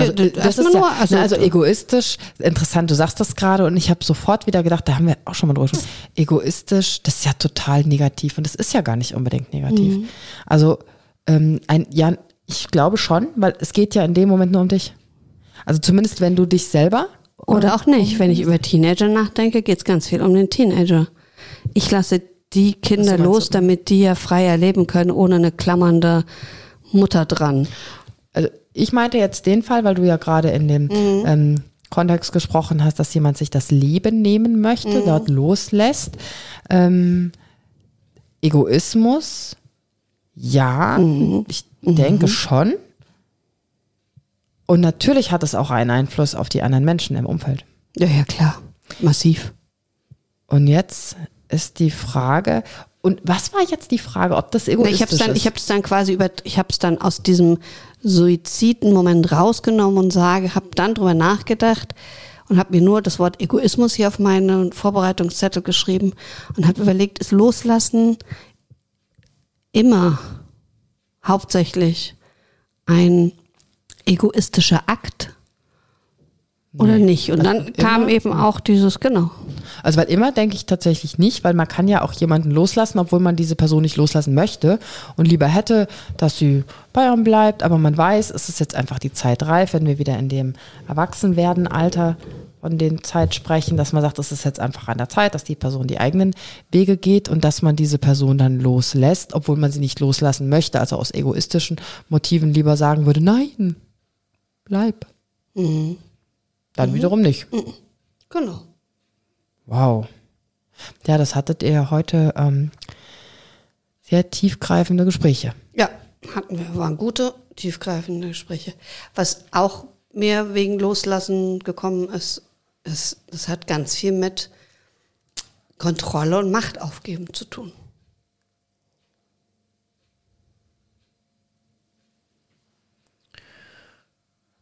Also, das ist ja, also, also egoistisch, interessant, du sagst das gerade und ich habe sofort wieder gedacht, da haben wir auch schon mal drüber gesprochen, egoistisch, das ist ja total negativ und das ist ja gar nicht unbedingt negativ. Mhm. Also ähm, ein, ja, ich glaube schon, weil es geht ja in dem Moment nur um dich. Also zumindest wenn du dich selber. Oder auch nicht. Wenn ich über Teenager nachdenke, geht es ganz viel um den Teenager. Ich lasse die Kinder los, damit die ja freier leben können, ohne eine klammernde Mutter dran. Also ich meinte jetzt den Fall, weil du ja gerade in dem mhm. ähm, Kontext gesprochen hast, dass jemand sich das Leben nehmen möchte, mhm. dort loslässt. Ähm, Egoismus, ja, mhm. ich denke mhm. schon. Und natürlich hat es auch einen Einfluss auf die anderen Menschen im Umfeld. Ja, ja, klar. Massiv. Und jetzt ist die Frage, und was war jetzt die Frage, ob das egoistisch ich hab's dann, ist? Ich habe es dann quasi über, ich habe es dann aus diesem Suiziden-Moment rausgenommen und sage, habe dann drüber nachgedacht und habe mir nur das Wort Egoismus hier auf meinen Vorbereitungszettel geschrieben und habe überlegt, ist Loslassen immer hauptsächlich ein egoistischer Akt oder nee. nicht? Und dann kam eben auch dieses, genau. Also weil immer denke ich tatsächlich nicht, weil man kann ja auch jemanden loslassen, obwohl man diese Person nicht loslassen möchte und lieber hätte, dass sie bei einem bleibt, aber man weiß, es ist jetzt einfach die Zeit reif, wenn wir wieder in dem Erwachsenwerden Alter von den Zeit sprechen, dass man sagt, es ist jetzt einfach an der Zeit, dass die Person die eigenen Wege geht und dass man diese Person dann loslässt, obwohl man sie nicht loslassen möchte, also aus egoistischen Motiven lieber sagen würde, nein, bleib. Mhm. Dann mhm. wiederum nicht. Mhm. Genau. Wow. Ja, das hattet ihr heute ähm, sehr tiefgreifende Gespräche. Ja, hatten wir. Waren gute, tiefgreifende Gespräche. Was auch mir wegen Loslassen gekommen ist, ist, das hat ganz viel mit Kontrolle und Macht aufgeben zu tun.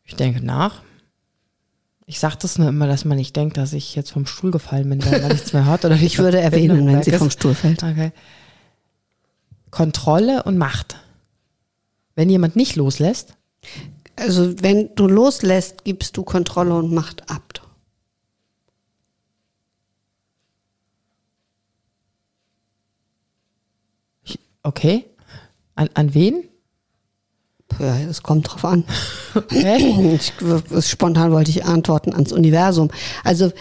Ich denke nach. Ich sage das nur immer, dass man nicht denkt, dass ich jetzt vom Stuhl gefallen bin, weil man nichts mehr hört. Oder ich würde [laughs] erwähnen, wenn sie vom Stuhl fällt. Okay. Kontrolle und Macht. Wenn jemand nicht loslässt? Also wenn du loslässt, gibst du Kontrolle und Macht ab. Okay. An, an wen? Ja, es kommt drauf an. [laughs] ich, spontan wollte ich antworten ans Universum. Also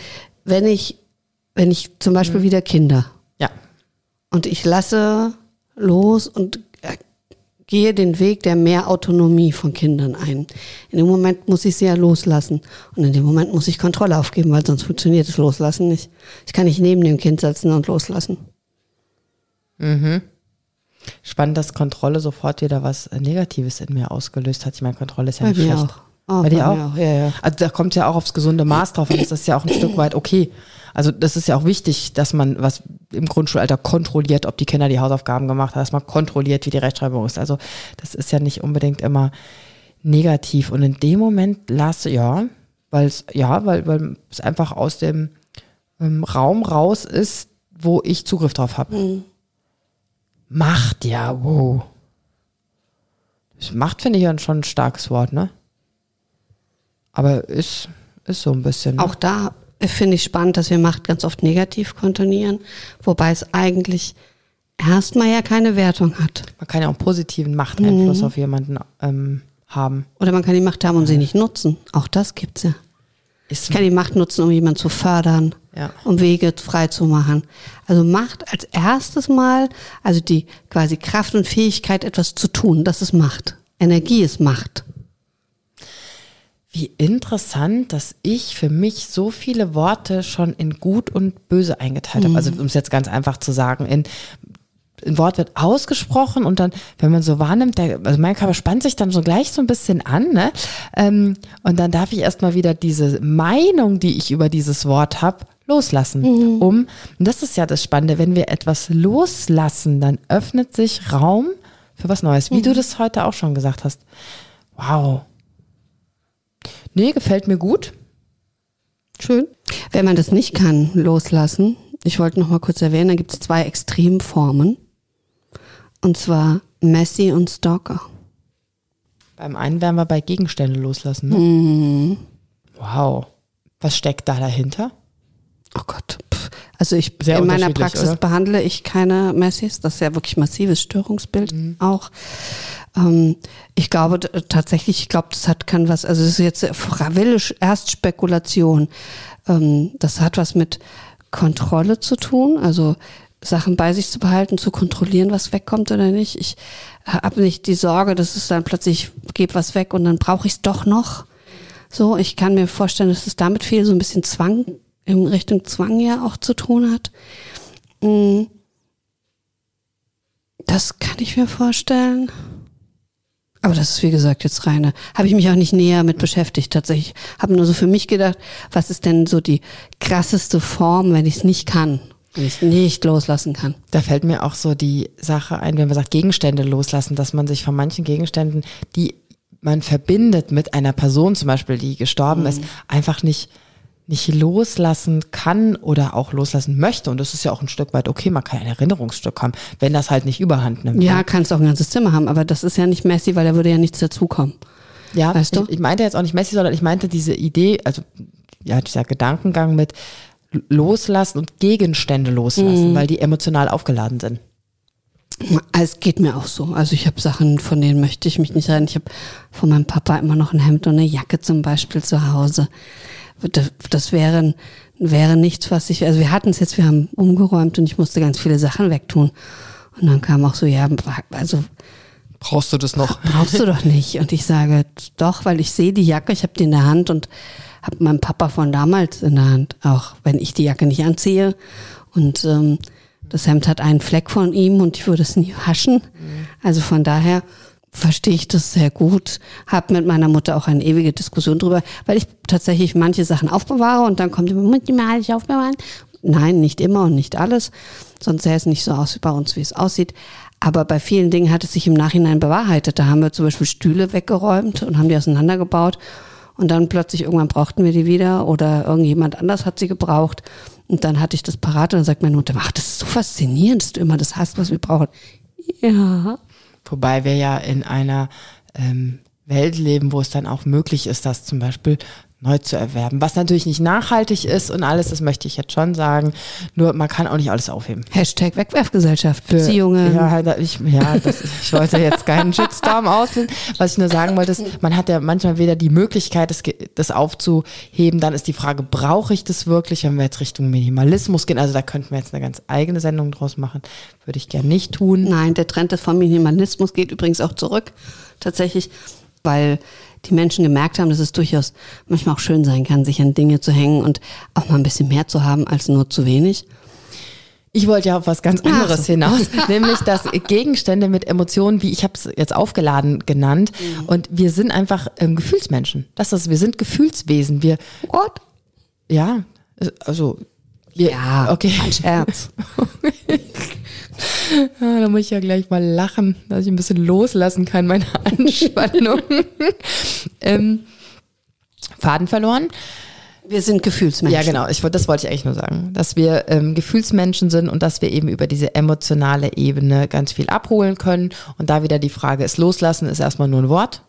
wenn ich, wenn ich zum Beispiel mhm. wieder Kinder. Ja. Und ich lasse los und äh, gehe den Weg der mehr Autonomie von Kindern ein. In dem Moment muss ich sie ja loslassen. Und in dem Moment muss ich Kontrolle aufgeben, weil sonst funktioniert das Loslassen nicht. Ich kann nicht neben dem Kind sitzen und loslassen. Mhm. Spannend, dass Kontrolle sofort wieder was Negatives in mir ausgelöst hat. Ich meine, Kontrolle ist ja Bei nicht schlecht. auch. Oh, bei dir bei auch? mir auch, ja, ja. Also da kommt ja auch aufs gesunde Maß drauf an. Das ist ja auch ein Stück weit okay. Also das ist ja auch wichtig, dass man was im Grundschulalter kontrolliert, ob die Kinder die Hausaufgaben gemacht haben, dass man kontrolliert, wie die Rechtschreibung ist. Also das ist ja nicht unbedingt immer negativ. Und in dem Moment lasse, ja, weil es, ja, weil, weil es einfach aus dem ähm, Raum raus ist, wo ich Zugriff drauf habe. Macht, ja, wow. Das Macht finde ich ja schon ein starkes Wort, ne? Aber ist, ist so ein bisschen. Ne? Auch da finde ich spannend, dass wir Macht ganz oft negativ kontonieren, wobei es eigentlich erstmal ja keine Wertung hat. Man kann ja auch einen positiven Machteinfluss auf jemanden ähm, haben. Oder man kann die Macht haben und sie nicht nutzen. Auch das gibt's ja. Ist Ich kann die Macht nutzen, um jemanden zu fördern, Ja. um Wege frei zu machen. Also Macht als erstes Mal, also die quasi Kraft und Fähigkeit, etwas zu tun, das ist Macht. Energie ist Macht. Wie interessant, dass ich für mich so viele Worte schon in gut und böse eingeteilt habe. Also um es jetzt ganz einfach zu sagen, in ein Wort wird ausgesprochen und dann, wenn man so wahrnimmt, der, also mein Körper spannt sich dann so gleich so ein bisschen an, ne? Ähm, und dann darf ich erstmal wieder diese Meinung, die ich über dieses Wort habe, loslassen. Um, und das ist ja das Spannende, wenn wir etwas loslassen, dann öffnet sich Raum für was Neues, wie du das heute auch schon gesagt hast. Wow. Nee, gefällt mir gut. Schön. Wenn man das nicht kann, loslassen, ich wollte noch mal kurz erwähnen, da gibt es zwei Extremformen. Und zwar Messi und Stalker. Beim einen werden wir bei Gegenstände loslassen. Ne? Wow. Was steckt da dahinter? Oh Gott. Pff. Also ich Sehr in meiner Praxis oder? behandle ich keine Messis. Das ist ja wirklich massives Störungsbild auch. Ähm, ich glaube tatsächlich, ich glaube, das hat kann was, also es ist jetzt wilde Erstspekulation. Ähm, das hat was mit Kontrolle zu tun, also Sachen bei sich zu behalten, zu kontrollieren, was wegkommt oder nicht. Ich habe nicht die Sorge, dass es dann plötzlich geht was weg und dann brauche ich es doch noch. So, ich kann mir vorstellen, dass es damit viel so ein bisschen Zwang, in Richtung Zwang ja auch zu tun hat. Mm. Das kann ich mir vorstellen. Aber das ist, wie gesagt, jetzt reine. Habe ich mich auch nicht näher mit beschäftigt, tatsächlich. Habe nur so für mich gedacht, was ist denn so die krasseste Form, wenn ich es nicht kann? Es nicht loslassen kann. Da fällt mir auch so die Sache ein, wenn man sagt, Gegenstände loslassen, dass man sich von manchen Gegenständen, die man verbindet mit einer Person zum Beispiel, die gestorben ist, einfach nicht, nicht loslassen kann oder auch loslassen möchte. Und das ist ja auch ein Stück weit okay, man kann ein Erinnerungsstück haben, wenn das halt nicht überhand nimmt. Ja, kannst auch ein ganzes Zimmer haben, aber das ist ja nicht Messi, weil da würde ja nichts dazukommen. Ja, Weißt du? ich, ich meinte jetzt auch nicht Messi, sondern ich meinte diese Idee, also ja, dieser Gedankengang mit loslassen und Gegenstände loslassen, weil die emotional aufgeladen sind. Es geht mir auch so. Also ich habe Sachen, von denen möchte ich mich nicht rein. Ich habe von meinem Papa immer noch ein Hemd und eine Jacke zum Beispiel zu Hause. Das, das wäre, wäre nichts, was ich, also wir hatten es jetzt, wir haben umgeräumt und ich musste ganz viele Sachen wegtun. Und dann kam auch so, ja, also Brauchst du das noch? brauchst du doch nicht. Und ich sage, doch, weil ich sehe die Jacke, ich habe die in der Hand und habe meinen Papa von damals in der Hand, auch wenn ich die Jacke nicht anziehe. Und ähm, das Hemd hat einen Fleck von ihm und ich würde es nie waschen. Also von daher verstehe ich das sehr gut. Habe mit meiner Mutter auch eine ewige Diskussion drüber, weil ich tatsächlich manche Sachen aufbewahre und dann kommt immer, die mal alles aufbewahren? Nein, nicht immer und nicht alles. Sonst sähe es nicht so aus wie bei uns, wie es aussieht. Aber bei vielen Dingen hat es sich im Nachhinein bewahrheitet. Da haben wir zum Beispiel Stühle weggeräumt und haben die auseinandergebaut. Und dann plötzlich irgendwann brauchten wir die wieder oder irgendjemand anders hat sie gebraucht. Und dann hatte ich das parat und dann sagt meine Mutter, ach, das ist so faszinierend, dass du immer das hast, was wir brauchen. Ja. Wobei wir ja in einer ähm, Welt leben, wo es dann auch möglich ist, dass zum Beispiel neu zu erwerben. Was natürlich nicht nachhaltig ist und alles, das möchte ich jetzt schon sagen. Nur man kann auch nicht alles aufheben. Hashtag Wegwerfgesellschaft, Beziehungen. Ja, ich, ja das, ich wollte jetzt keinen Shitstorm [laughs] auslösen. Was ich nur sagen wollte, ist, man hat ja manchmal weder die Möglichkeit, das, das aufzuheben. Dann ist die Frage, brauche ich das wirklich? Wenn wir jetzt Richtung Minimalismus gehen, also da könnten wir jetzt eine ganz eigene Sendung draus machen. Würde ich gern nicht tun. Nein, der Trend des vom Minimalismus geht übrigens auch zurück. Tatsächlich, weil die Menschen gemerkt haben, dass es durchaus manchmal auch schön sein kann, sich an Dinge zu hängen und auch mal ein bisschen mehr zu haben als nur zu wenig. Ich wollte ja auf was ganz anderes so. hinaus, [laughs] nämlich dass Gegenstände mit Emotionen, wie ich habe es jetzt aufgeladen genannt, mhm. und wir sind einfach ähm, Gefühlsmenschen. Das ist, wir sind Gefühlswesen. Wir, What? Ja, also ja, okay, ein Scherz. Ja, [laughs] da muss ich ja gleich mal lachen, dass ich ein bisschen loslassen kann, meine [laughs] Anspannung. ähm, Faden verloren. Wir sind Gefühlsmenschen. Ja, genau. Ich, das wollte ich eigentlich nur sagen. Dass wir ähm, Gefühlsmenschen sind und dass wir eben über diese emotionale Ebene ganz viel abholen können. Und da wieder die Frage ist, loslassen ist erstmal nur ein Wort.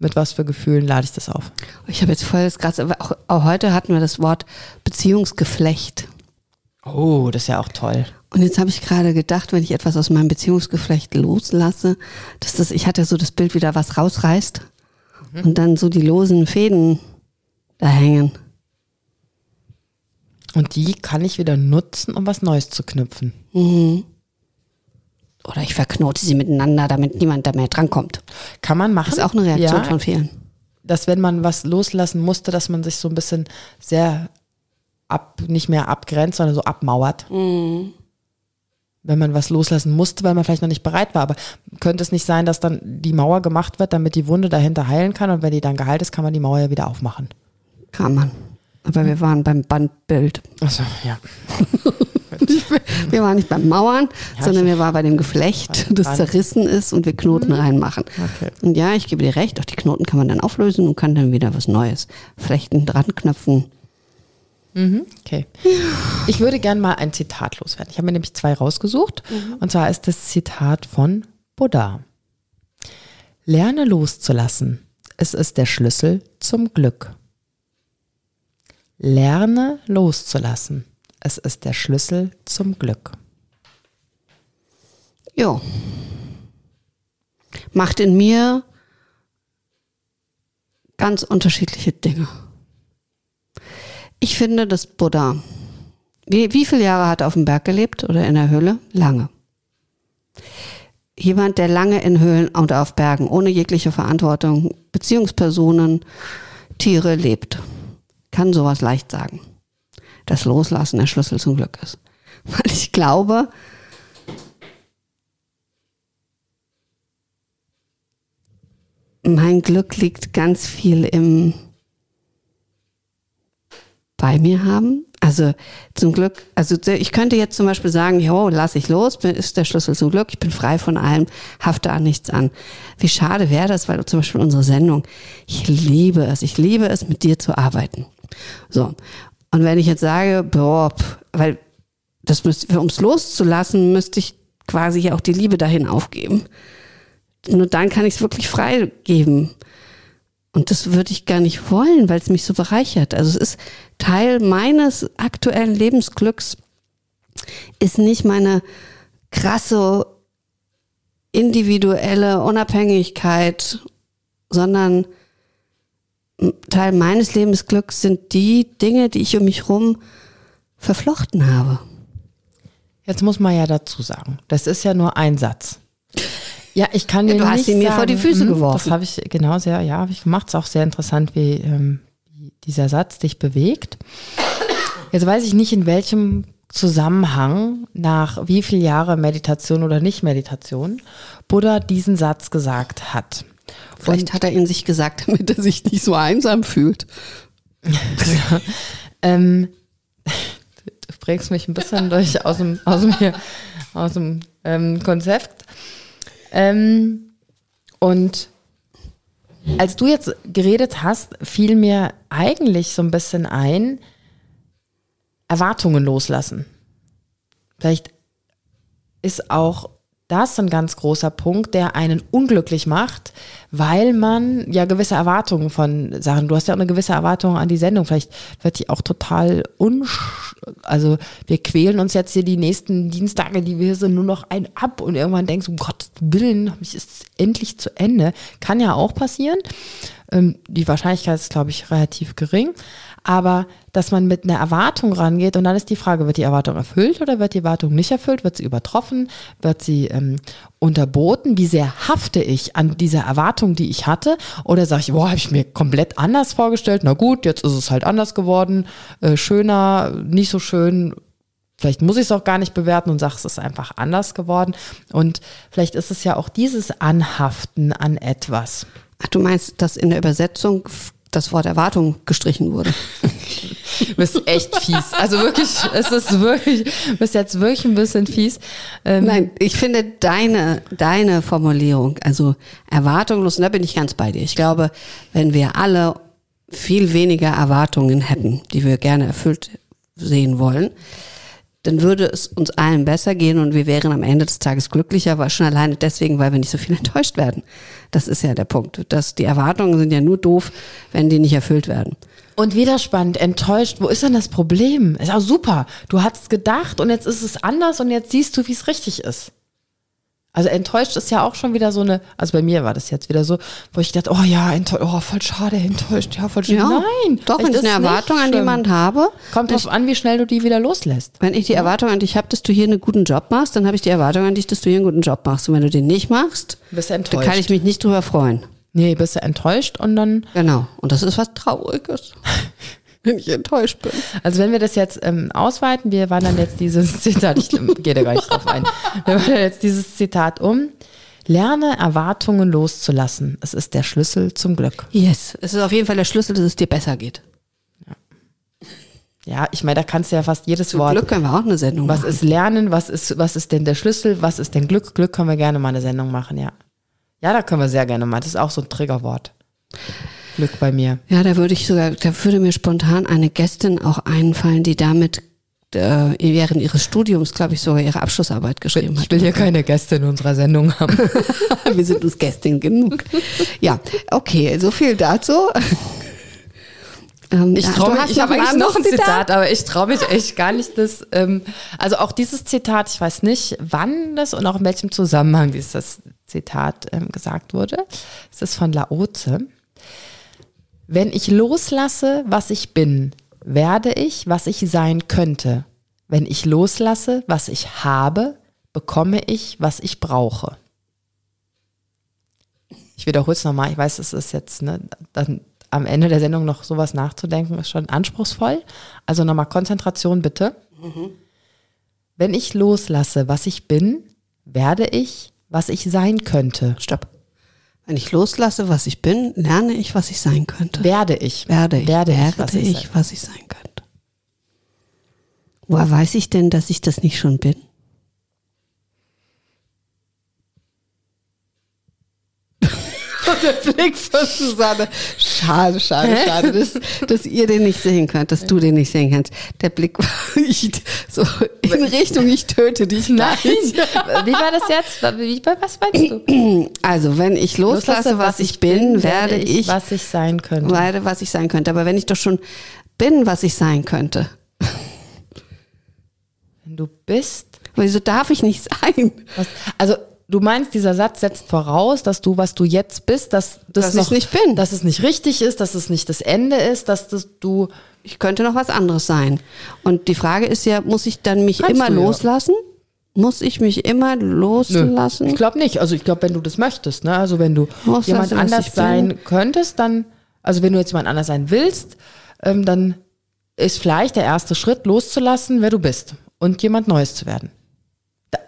Mit was für Gefühlen lade ich das auf? Ich habe jetzt voll das gerade, auch, auch heute hatten wir das Wort Beziehungsgeflecht. Oh, das ist ja auch toll. Und jetzt habe ich gerade gedacht, wenn ich etwas aus meinem Beziehungsgeflecht loslasse, dass das, ich hatte so das Bild wieder was rausreißt mhm. und dann so die losen Fäden da hängen. Und die kann ich wieder nutzen, um was Neues zu knüpfen. Mhm. Oder ich verknote sie miteinander, damit niemand da mehr drankommt. Kann man machen. Das ist auch eine Reaktion ja, von vielen. Dass wenn man was loslassen musste, dass man sich so ein bisschen sehr ab, nicht mehr abgrenzt, sondern so abmauert. Mhm wenn man was loslassen musste, weil man vielleicht noch nicht bereit war. Aber könnte es nicht sein, dass dann die Mauer gemacht wird, damit die Wunde dahinter heilen kann und wenn die dann geheilt ist, kann man die Mauer ja wieder aufmachen? Kann man. Aber wir waren beim Bandbild. Achso, ja. [laughs] wir waren nicht beim Mauern, ja, sondern wir waren bei dem Geflecht, das zerrissen ist und wir Knoten mhm. reinmachen. Okay. Und ja, ich gebe dir recht, auch die Knoten kann man dann auflösen und kann dann wieder was Neues flechten, dran knöpfen Mhm, okay. [laughs] Ich würde gerne mal ein Zitat loswerden. Ich habe mir nämlich zwei rausgesucht. Mhm. Und zwar ist das Zitat von Buddha. Lerne loszulassen. Es ist der Schlüssel zum Glück. Lerne loszulassen. Es ist der Schlüssel zum Glück. Ja. Macht in mir ganz unterschiedliche Dinge. Ich finde, dass Buddha, wie, wie viele Jahre hat er auf dem Berg gelebt oder in der Höhle? Lange. Jemand, der lange in Höhlen und auf Bergen ohne jegliche Verantwortung, Beziehungspersonen, Tiere lebt, kann sowas leicht sagen. Das Loslassen der Schlüssel zum Glück ist. [laughs] Weil ich glaube, mein Glück liegt ganz viel im bei mir haben. Also zum Glück, also ich könnte jetzt zum Beispiel sagen, jo, lass ich los, ist der Schlüssel zum Glück, ich bin frei von allem, hafte an nichts an. Wie schade wäre das, weil zum Beispiel unsere Sendung, ich liebe es, ich liebe es, mit dir zu arbeiten. So. Und wenn ich jetzt sage, boah, weil das müsste, um es loszulassen, müsste ich quasi auch die Liebe dahin aufgeben. Nur dann kann ich es wirklich freigeben. Und das würde ich gar nicht wollen, weil es mich so bereichert. Also es ist Teil meines aktuellen Lebensglücks, ist nicht meine krasse individuelle Unabhängigkeit, sondern Teil meines Lebensglücks sind die Dinge, die ich um mich herum verflochten habe. Jetzt muss man ja dazu sagen, das ist ja nur ein Satz. Ja, ich kann dir ja, du hast sie mir sagen, vor die Füße hm, geworfen. Das habe ich genau sehr, ja, habe ich gemacht. Es ist auch sehr interessant, wie, ähm, dieser Satz dich bewegt. Jetzt weiß ich nicht, in welchem Zusammenhang, nach wie viel Jahre Meditation oder Nicht-Meditation, Buddha diesen Satz gesagt hat. Vielleicht Und, hat er ihn sich gesagt, [laughs] damit er sich nicht so einsam fühlt. [laughs] ähm, du bringst mich ein bisschen [laughs] durch aus dem, aus dem, aus dem ähm, Konzept. Ähm, und als du jetzt geredet hast, fiel mir eigentlich so ein bisschen ein, Erwartungen loslassen. Vielleicht ist auch das ist ein ganz großer Punkt, der einen unglücklich macht, weil man ja gewisse Erwartungen von Sachen, du hast ja auch eine gewisse Erwartung an die Sendung, vielleicht wird die auch total unsch, also wir quälen uns jetzt hier die nächsten Dienstage, die wir hier sind, nur noch ein ab und irgendwann denkst du, um Gottes Willen, ist es endlich zu Ende. Kann ja auch passieren. Ähm, die Wahrscheinlichkeit ist, glaube ich, relativ gering aber dass man mit einer Erwartung rangeht und dann ist die Frage, wird die Erwartung erfüllt oder wird die Erwartung nicht erfüllt? Wird sie übertroffen? Wird sie ähm, unterboten? Wie sehr hafte ich an dieser Erwartung, die ich hatte? Oder sage ich, boah, habe ich mir komplett anders vorgestellt? Na gut, jetzt ist es halt anders geworden, äh, schöner, nicht so schön. Vielleicht muss ich es auch gar nicht bewerten und sage, es ist einfach anders geworden. Und vielleicht ist es ja auch dieses Anhaften an etwas. Ach, du meinst, dass in der Übersetzung das Wort Erwartung gestrichen wurde. du bist echt fies. Also wirklich, es ist wirklich, du bist jetzt wirklich ein bisschen fies. Ähm Nein, ich finde deine, deine Formulierung, also erwartungslos, und da bin ich ganz bei dir. Ich glaube, wenn wir alle viel weniger Erwartungen hätten, die wir gerne erfüllt sehen wollen, dann würde es uns allen besser gehen und wir wären am Ende des Tages glücklicher, aber schon alleine deswegen, weil wir nicht so viel [laughs] enttäuscht werden. Das ist ja der Punkt. Dass die Erwartungen sind ja nur doof, wenn die nicht erfüllt werden. Und wieder spannend, enttäuscht, wo ist denn das Problem? Ist auch super. Du hast gedacht und jetzt ist es anders und jetzt siehst du, wie es richtig ist. Also enttäuscht ist ja auch schon wieder so eine, also bei mir war das jetzt wieder so, wo ich dachte, oh ja, enttäuscht, oh voll schade, enttäuscht, ja, voll schade. Ja, Nein, doch, wenn ich eine Erwartung an jemand habe. Kommt drauf an, wie schnell du die wieder loslässt. Wenn ich die Erwartung an dich habe, dass du hier einen guten Job machst, dann habe ich die Erwartung an dich, dass du hier einen guten Job machst. Und wenn du den nicht machst, bist du enttäuscht. dann kann ich mich nicht drüber freuen. Nee, bist du enttäuscht und dann. Genau. Und das ist was Trauriges. [laughs] [laughs] wenn ich enttäuscht bin. Also wenn wir das jetzt ähm, ausweiten, wir wandern jetzt dieses [laughs] Zitat, ich gehe da gar nicht drauf ein, wir wandern jetzt dieses Zitat um. Lerne Erwartungen loszulassen. Es ist der Schlüssel zum Glück. Yes, es ist auf jeden Fall der Schlüssel, dass es dir besser geht. Ja, ja ich meine, da kannst du ja fast jedes Zum Wort. Glück können wir auch eine Sendung was machen. Was ist Lernen? Was ist, was ist denn der Schlüssel? Was ist denn Glück? Glück können wir gerne mal eine Sendung machen, ja. Ja, da können wir sehr gerne mal. Das ist auch so ein Triggerwort. Glück bei mir. Ja, da würde ich sogar, da würde mir spontan eine Gästin auch einfallen, die damit äh, während ihres Studiums, glaube ich, sogar ihre Abschlussarbeit geschrieben hat. Ich will hier keine Gäste in unserer Sendung haben. [laughs] Wir sind uns Gästin genug. Ja, okay, so viel dazu. Ähm, ich traue mich, ich habe eigentlich noch ein Zitat, Zitat aber ich traue mich echt gar nicht, das, ähm, also auch dieses Zitat, ich weiß nicht, wann das und auch in welchem Zusammenhang dieses Zitat ähm, gesagt wurde. Es ist von Laoze. Wenn ich loslasse, was ich bin, werde ich, was ich sein könnte. Wenn ich loslasse, was ich habe, bekomme ich, was ich brauche. Ich wiederhole es nochmal, ich weiß, es ist jetzt ne, dann am Ende der Sendung noch sowas nachzudenken, ist schon anspruchsvoll. Also nochmal Konzentration bitte. Mhm. Wenn ich loslasse, was ich bin, werde ich, was ich sein könnte. Stopp. Wenn ich loslasse, was ich bin, lerne ich, was ich sein könnte. Werde ich. Werde ich. Werde, werde ich, was ich, ich was ich sein könnte. Woher weiß ich denn, dass ich das nicht schon bin? Der Blick von Susanne. Schade, schade, schade, dass, dass ihr den nicht sehen könnt, dass du den nicht sehen kannst. Der Blick war [laughs] so in Richtung, ich töte dich. Nein. Wie war das jetzt? Wie, was meinst du? Also, wenn ich loslasse, was, was ich bin, werde ich, was ich sein könnte. Werde, was ich sein könnte. Aber wenn ich doch schon bin, was ich sein könnte. Wenn du bist. Wieso darf ich nicht sein? Was, also Du meinst, dieser Satz setzt voraus, dass du, was du jetzt bist, dass das dass noch, nicht bin. Dass es nicht richtig ist, dass es nicht das Ende ist, dass das, du. Ich könnte noch was anderes sein. Und die Frage ist ja, muss ich dann mich Kannst immer du, loslassen? Ja. Muss ich mich immer loslassen? Nö, ich glaube nicht. Also ich glaube, wenn du das möchtest, ne? Also wenn du Loslassen, jemand anders sein könntest, dann, also wenn du jetzt jemand anders sein willst, ähm, dann ist vielleicht der erste Schritt loszulassen, wer du bist und jemand Neues zu werden.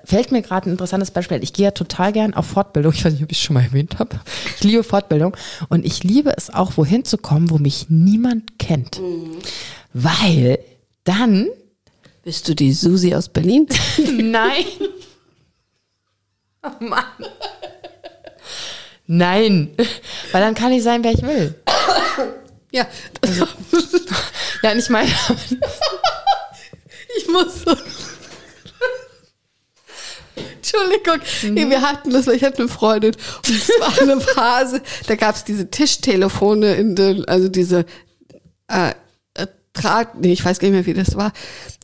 Fällt mir gerade ein interessantes Beispiel. Ich gehe ja total gern auf Fortbildung. Ich weiß nicht, ob ich es schon mal erwähnt habe. Ich liebe Fortbildung. Und ich liebe es auch, wohin zu kommen, wo mich niemand kennt. Mhm. Weil dann. Bist du die Susi aus Berlin? [laughs] [laughs] Nein. Oh Mann. Nein. Weil dann kann ich sein, wer ich will. Ja. Also, [laughs] ja, und ich meine. ich muss so. Entschuldigung, nee, wir hatten das, weil ich hatte eine Freundin und es war eine [laughs] Phase, da gab es diese Tischtelefone in den, also diese äh, Draht, nee, ich weiß gar nicht mehr, wie das war.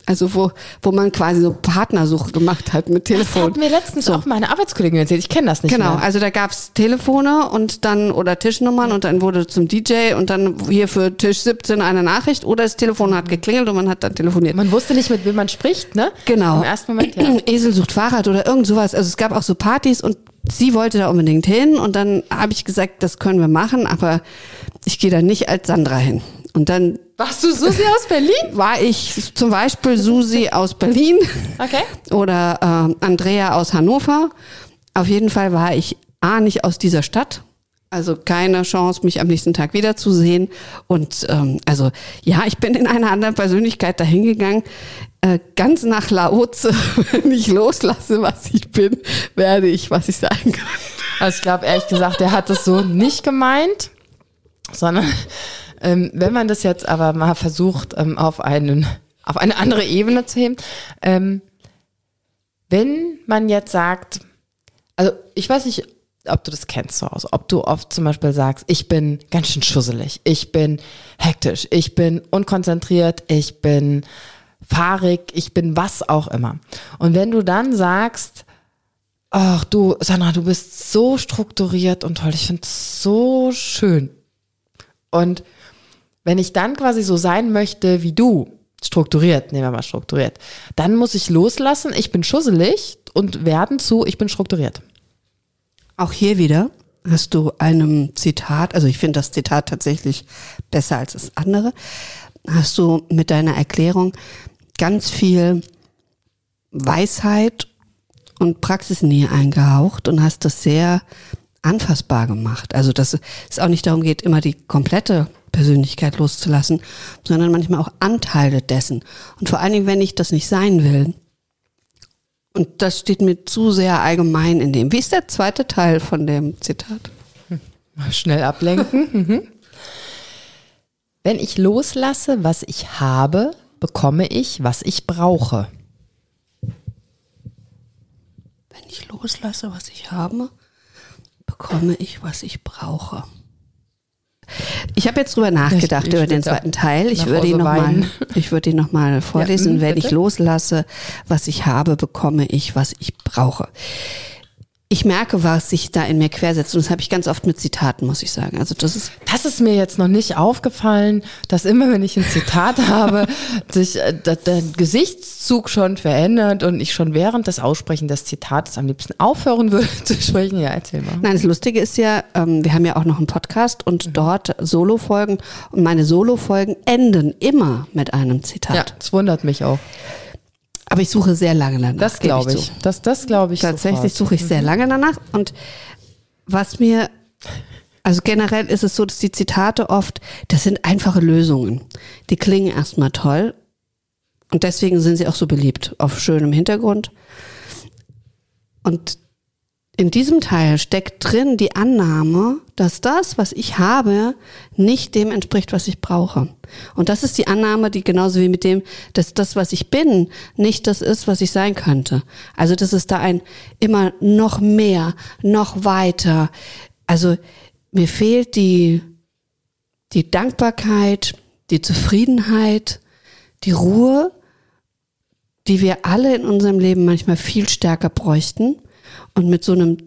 Also wo, wo man quasi so Partnersuche gemacht hat mit Das Telefon. hat mir letztens So. auch meine Arbeitskollegin erzählt. Ich kenne das nicht Genau, mehr. also da gab's Telefone und dann oder Tischnummern und dann wurde zum DJ und dann hier für Tisch 17 eine Nachricht oder das Telefon hat geklingelt und man hat dann telefoniert. Man wusste nicht, mit wem man spricht, ne? Genau. Im ersten Moment, ja. [clears throat] Esel sucht Fahrrad oder irgend sowas. Also es gab auch so Partys und sie wollte da unbedingt hin und dann habe ich gesagt, das können wir machen, aber ich gehe da nicht als Sandra hin. Und dann Warst du Susi aus Berlin? [laughs] war ich zum Beispiel Susi aus Berlin Okay. oder äh, Andrea aus Hannover. Auf jeden Fall war ich A nicht aus dieser Stadt. Also keine Chance, mich am nächsten Tag wiederzusehen. Und ähm, also ja, ich bin in einer anderen Persönlichkeit dahingegangen. Äh, ganz nach Laoze, [laughs] wenn ich loslasse, was ich bin, werde ich, was ich sein kann. Also ich glaube ehrlich gesagt, der hat es so nicht gemeint, sondern ähm, wenn man das jetzt aber mal versucht, ähm, auf, einen, auf eine andere Ebene zu heben, ähm, wenn man jetzt sagt, also ich weiß nicht, ob du das kennst zu Hause, ob du oft zum Beispiel sagst, ich bin ganz schön schusselig, ich bin hektisch, ich bin unkonzentriert, ich bin fahrig, ich bin was auch immer. Und wenn du dann sagst, ach du, Sandra, du bist so strukturiert und toll, ich finde es so schön. Und wenn ich dann quasi so sein möchte wie du, strukturiert, nehmen wir mal strukturiert, dann muss ich loslassen, ich bin schusselig und werden zu, ich bin strukturiert. Auch hier wieder hast du einem Zitat, also ich finde das Zitat tatsächlich besser als das andere, hast du mit deiner Erklärung ganz viel Weisheit und Praxisnähe eingehaucht und hast das sehr anfassbar gemacht. Also dass es auch nicht darum geht, immer die komplette Persönlichkeit loszulassen, sondern manchmal auch Anteile dessen. Und vor allen Dingen, wenn ich das nicht sein will, und das steht mir zu sehr allgemein in dem. Wie ist der zweite Teil von dem Zitat? Mal Schnell ablenken. [laughs] Mhm. Wenn ich loslasse, was ich habe, bekomme ich, was ich brauche. Wenn ich loslasse, was ich habe, bekomme ich, was ich brauche. Ich habe jetzt drüber nachgedacht ich über den zweiten Teil. Ich würde ihn Hause noch mal, weinen. ich würde ihn noch mal vorlesen. mhm, Wenn ich loslasse, was ich habe, bekomme ich, was ich brauche. Ich merke, was sich da in mir quersetzt. Und das habe ich ganz oft mit Zitaten, muss ich sagen. Also das ist Das ist mir jetzt noch nicht aufgefallen, dass immer, wenn ich ein Zitat [laughs] habe, sich äh, der, der Gesichtszug schon verändert und ich schon während des Aussprechen des Zitates am liebsten aufhören würde [laughs] zu sprechen. Ja, erzähl mal. Nein, das Lustige ist ja, ähm, wir haben ja auch noch einen Podcast und Mhm. dort Solo-Folgen und meine Solo-Folgen enden immer mit einem Zitat. Ja, das wundert mich auch. Aber ich suche sehr lange danach. Das glaube zu. ich. Das, das glaube ich Tatsächlich sofort. suche ich sehr lange danach und was mir, also generell ist es so, dass die Zitate oft, das sind einfache Lösungen. Die klingen erstmal toll und deswegen sind sie auch so beliebt auf schönem Hintergrund. Und in diesem Teil steckt drin die Annahme, dass das, was ich habe, nicht dem entspricht, was ich brauche. Und das ist die Annahme, die genauso wie mit dem, dass das, was ich bin, nicht das ist, was ich sein könnte. Also das ist da ein immer noch mehr, noch weiter. Also mir fehlt die, die Dankbarkeit, die Zufriedenheit, die Ruhe, die wir alle in unserem Leben manchmal viel stärker bräuchten. Und mit so einem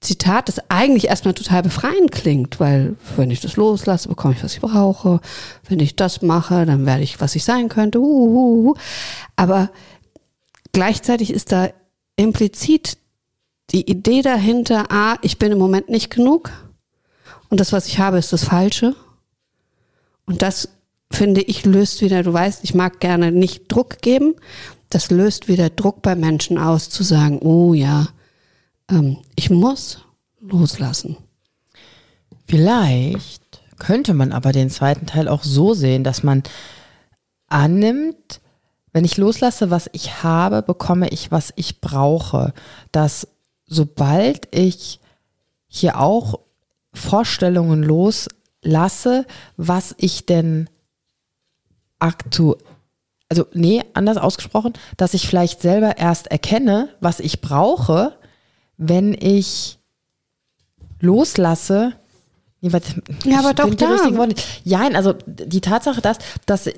Zitat, das eigentlich erstmal total befreiend klingt, weil wenn ich das loslasse, bekomme ich, was ich brauche. Wenn ich das mache, dann werde ich, was ich sein könnte. Uhuhu. Aber gleichzeitig ist da implizit die Idee dahinter, ah, ich bin im Moment nicht genug und das, was ich habe, ist das Falsche. Und das, finde ich, löst wieder, du weißt, ich mag gerne nicht Druck geben, das löst wieder Druck bei Menschen aus, zu sagen, oh ja, ähm, ich muss loslassen. Vielleicht könnte man aber den zweiten Teil auch so sehen, dass man annimmt, wenn ich loslasse, was ich habe, bekomme ich, was ich brauche. Dass sobald ich hier auch Vorstellungen loslasse, was ich denn aktuell also nee, anders ausgesprochen, dass ich vielleicht selber erst erkenne, was ich brauche, wenn ich loslasse. Nee, warte, Ja, aber doch da. Ja, also die Tatsache, dass, dass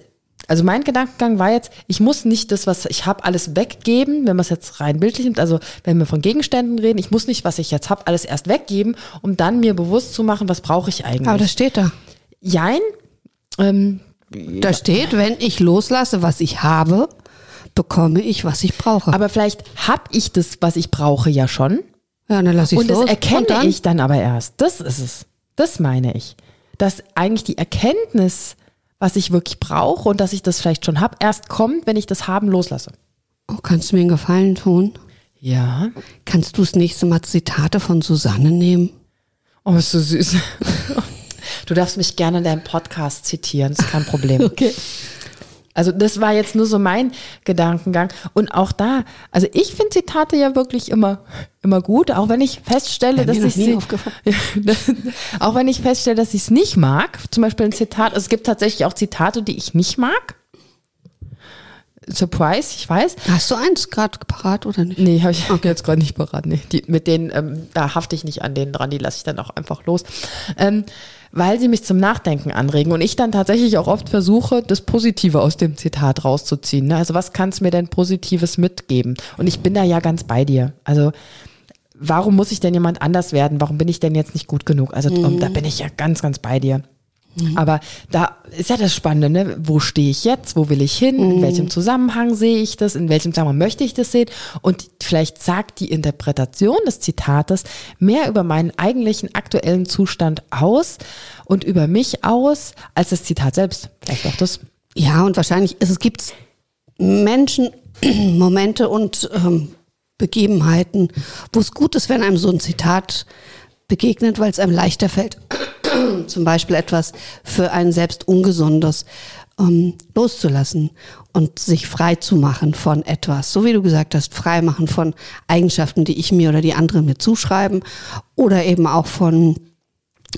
also mein Gedankengang war jetzt, ich muss nicht das, was ich habe, alles weggeben, wenn man es jetzt rein bildlich nimmt, also wenn wir von Gegenständen reden, ich muss nicht, was ich jetzt habe, alles erst weggeben, um dann mir bewusst zu machen, was brauche ich eigentlich. Aber das steht da. Jein, ähm, Da steht, wenn ich loslasse, was ich habe, bekomme ich, was ich brauche. aber vielleicht habe ich das, was ich brauche, ja schon. Ja, dann lasse ich Und los. das erkenne Und dann? ich dann aber erst. Das ist es. Das meine ich. Dass eigentlich die Erkenntnis, was ich wirklich brauche und dass ich das vielleicht schon habe, erst kommt, wenn ich das haben loslasse. Oh, kannst du mir einen Gefallen tun? Ja. Kannst du das nächste Mal Zitate von Susanne nehmen? Oh, ist so süß. [laughs] Du darfst mich gerne in deinem Podcast zitieren, ist kein Problem. [laughs] Okay. Also das war jetzt nur so mein Gedankengang. Und auch da, also ich finde Zitate ja wirklich immer, immer gut, auch wenn ich feststelle, Wäre dass ich sie. Ja, [laughs] auch wenn ich feststelle, dass ich es nicht mag, zum Beispiel ein Zitat, also es gibt tatsächlich auch Zitate, die ich nicht mag. Surprise, ich weiß. Hast du eins gerade parat oder nicht? Nee, habe ich jetzt gerade nicht parat. Nee. Die, mit denen, ähm, da hafte ich nicht an denen dran, die lasse ich dann auch einfach los. Ähm, weil sie mich zum Nachdenken anregen und ich dann tatsächlich auch oft versuche, das Positive aus dem Zitat rauszuziehen. Ne? Also was kannst du mir denn Positives mitgeben? Und ich bin da ja ganz bei dir. Also warum muss ich denn jemand anders werden? Warum bin ich denn jetzt nicht gut genug? Also um, da bin ich ja ganz, ganz bei dir. Aber da ist ja das Spannende, ne? wo stehe ich jetzt, wo will ich hin, in welchem Zusammenhang sehe ich das, in welchem Zusammenhang möchte ich das sehen? Und vielleicht sagt die Interpretation des Zitates mehr über meinen eigentlichen aktuellen Zustand aus und über mich aus, als das Zitat selbst. Vielleicht auch das. Ja, und wahrscheinlich ist es gibt Menschen, [clears throat] Momente und ähm, Begebenheiten, wo es gut ist, wenn einem so ein Zitat begegnet, weil es einem leichter fällt, [clears throat] zum Beispiel etwas für einen selbst Ungesundes ähm, loszulassen und sich frei zu machen von etwas. So wie du gesagt hast, frei machen von Eigenschaften, die ich mir oder die anderen mir zuschreiben oder eben auch von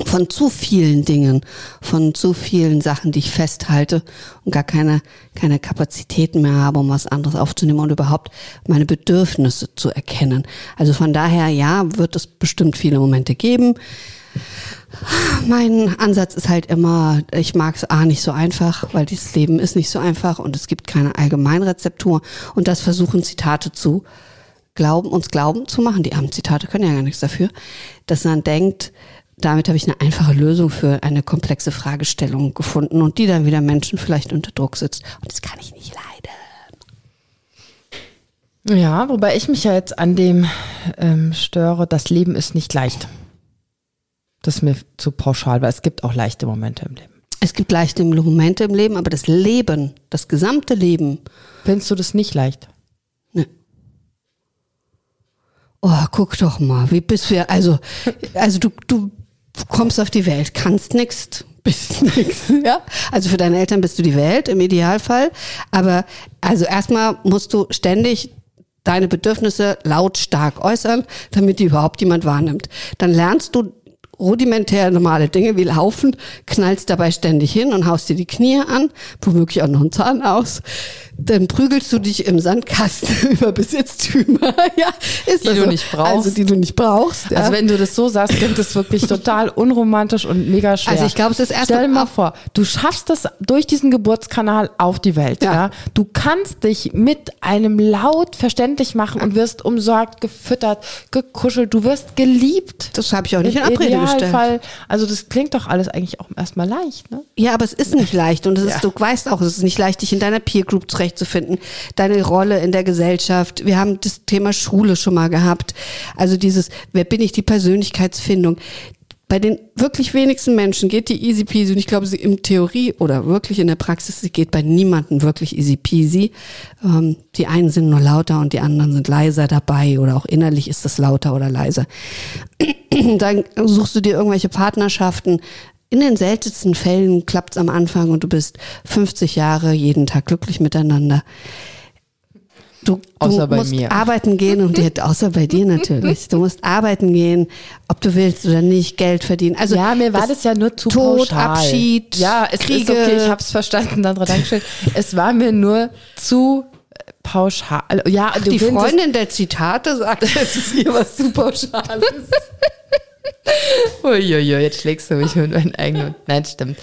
von zu vielen Dingen, von zu vielen Sachen, die ich festhalte und gar keine, keine Kapazitäten mehr habe, um was anderes aufzunehmen und überhaupt meine Bedürfnisse zu erkennen. Also von daher, ja, wird es bestimmt viele Momente geben. Mein Ansatz ist halt immer, ich mag es A nicht so einfach, weil dieses Leben ist nicht so einfach und es gibt keine Allgemeinrezeptur und das versuchen Zitate zu glauben, uns glauben zu machen. Die armen Zitate können ja gar nichts dafür, dass man denkt, damit habe ich eine einfache Lösung für eine komplexe Fragestellung gefunden und die dann wieder Menschen vielleicht unter Druck sitzt. Und das kann ich nicht leiden. Ja, wobei ich mich ja jetzt an dem ähm, störe, das Leben ist nicht leicht. Das ist mir zu pauschal, weil es gibt auch leichte Momente im Leben. Es gibt leichte Momente im Leben, aber das Leben, das gesamte Leben, Findest du das nicht leicht? ne. Oh, guck doch mal, wie bist du, also, also du, du kommst auf die Welt, kannst nix, [laughs] bist nix, ja? Also für deine Eltern bist du die Welt im Idealfall, aber also erstmal musst du ständig deine Bedürfnisse lautstark äußern, damit die überhaupt jemand wahrnimmt. Dann lernst du rudimentär normale Dinge wie laufen, knallst dabei ständig hin und haust dir die Knie an, womöglich auch noch einen Zahn aus. Dann prügelst du dich im Sandkasten [laughs] über Besitztümer, [laughs] ja, ist Die das du nicht brauchst. Also die du nicht brauchst. Ja. Also wenn du das so sagst, klingt das wirklich total unromantisch und mega schwer. Also ich glaube, es ist erst Stell dir mal- vor, du schaffst das durch diesen Geburtskanal auf die Welt. Ja. Ja. Du kannst dich mit einem Laut verständlich machen und wirst umsorgt, gefüttert, gekuschelt. Du wirst geliebt. das habe ich auch nicht in Im Abrede gestellt. Idealfall. Also das klingt doch alles eigentlich auch erstmal leicht. Ne? Ja, aber es ist nicht leicht und es ist, du weißt auch, es ist nicht leicht, dich in deiner Peer Group zurechtzufinden, deine Rolle in der Gesellschaft. Wir haben das Thema Schule schon mal gehabt. Also dieses, wer bin ich, die Persönlichkeitsfindung. Bei den wirklich wenigsten Menschen geht die easy peasy und ich glaube, sie in Theorie oder wirklich in der Praxis, sie geht bei niemandem wirklich easy peasy. Ähm, die einen sind nur lauter und die anderen sind leiser dabei oder auch innerlich ist das lauter oder leiser. [clears throat] Dann suchst du dir irgendwelche Partnerschaften. In den seltensten Fällen klappt es am Anfang und du bist 50 Jahre jeden Tag glücklich miteinander. Du, du Außer bei musst mir. arbeiten gehen und dir, außer bei dir natürlich. Du musst arbeiten gehen, ob du willst oder nicht, Geld verdienen. Also ja, mir war das, ja nur zu Tod, pauschal. Abschied, ja, es Kriege. ist okay, ich hab's verstanden, Sandra, Dankeschön. es war mir nur zu äh, pauschal. Ja, du die Freundin der Zitate sagt, das ist hier was zu Pauschales. [laughs] [laughs] Uiuiui, jetzt schlägst du mich mit meinen eigenen. Nein, stimmt.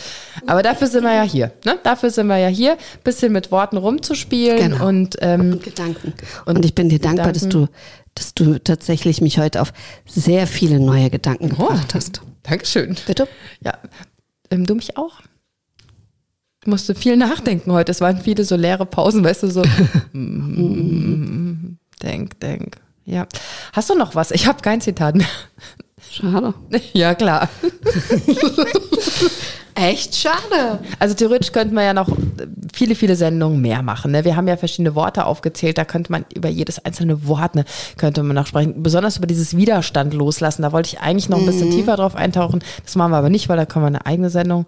Aber dafür sind wir ja hier. Ne? Dafür sind wir ja hier, bisschen mit Worten rumzuspielen Genau. und ähm, Und Gedanken. Und, ich bin dir dankbar, dass du, dass du tatsächlich mich heute auf sehr viele neue Gedanken gebracht hast. Dankeschön. Bitte? Ja, ähm, du mich auch. Ich musste viel nachdenken heute. Es waren viele so leere Pausen, weißt du, so. [laughs] denk, denk. Ja. Hast du noch was? Ich habe kein Zitat mehr. Schade. [laughs] Ja, klar. [laughs] Echt schade. Also theoretisch könnte man ja noch viele, viele Sendungen mehr machen. Ne? Wir haben ja verschiedene Worte aufgezählt, da könnte man über jedes einzelne Wort ne, könnte man noch sprechen. Besonders über dieses Widerstand loslassen. Da wollte ich eigentlich noch ein bisschen tiefer drauf eintauchen. Das machen wir aber nicht, weil da können wir eine eigene Sendung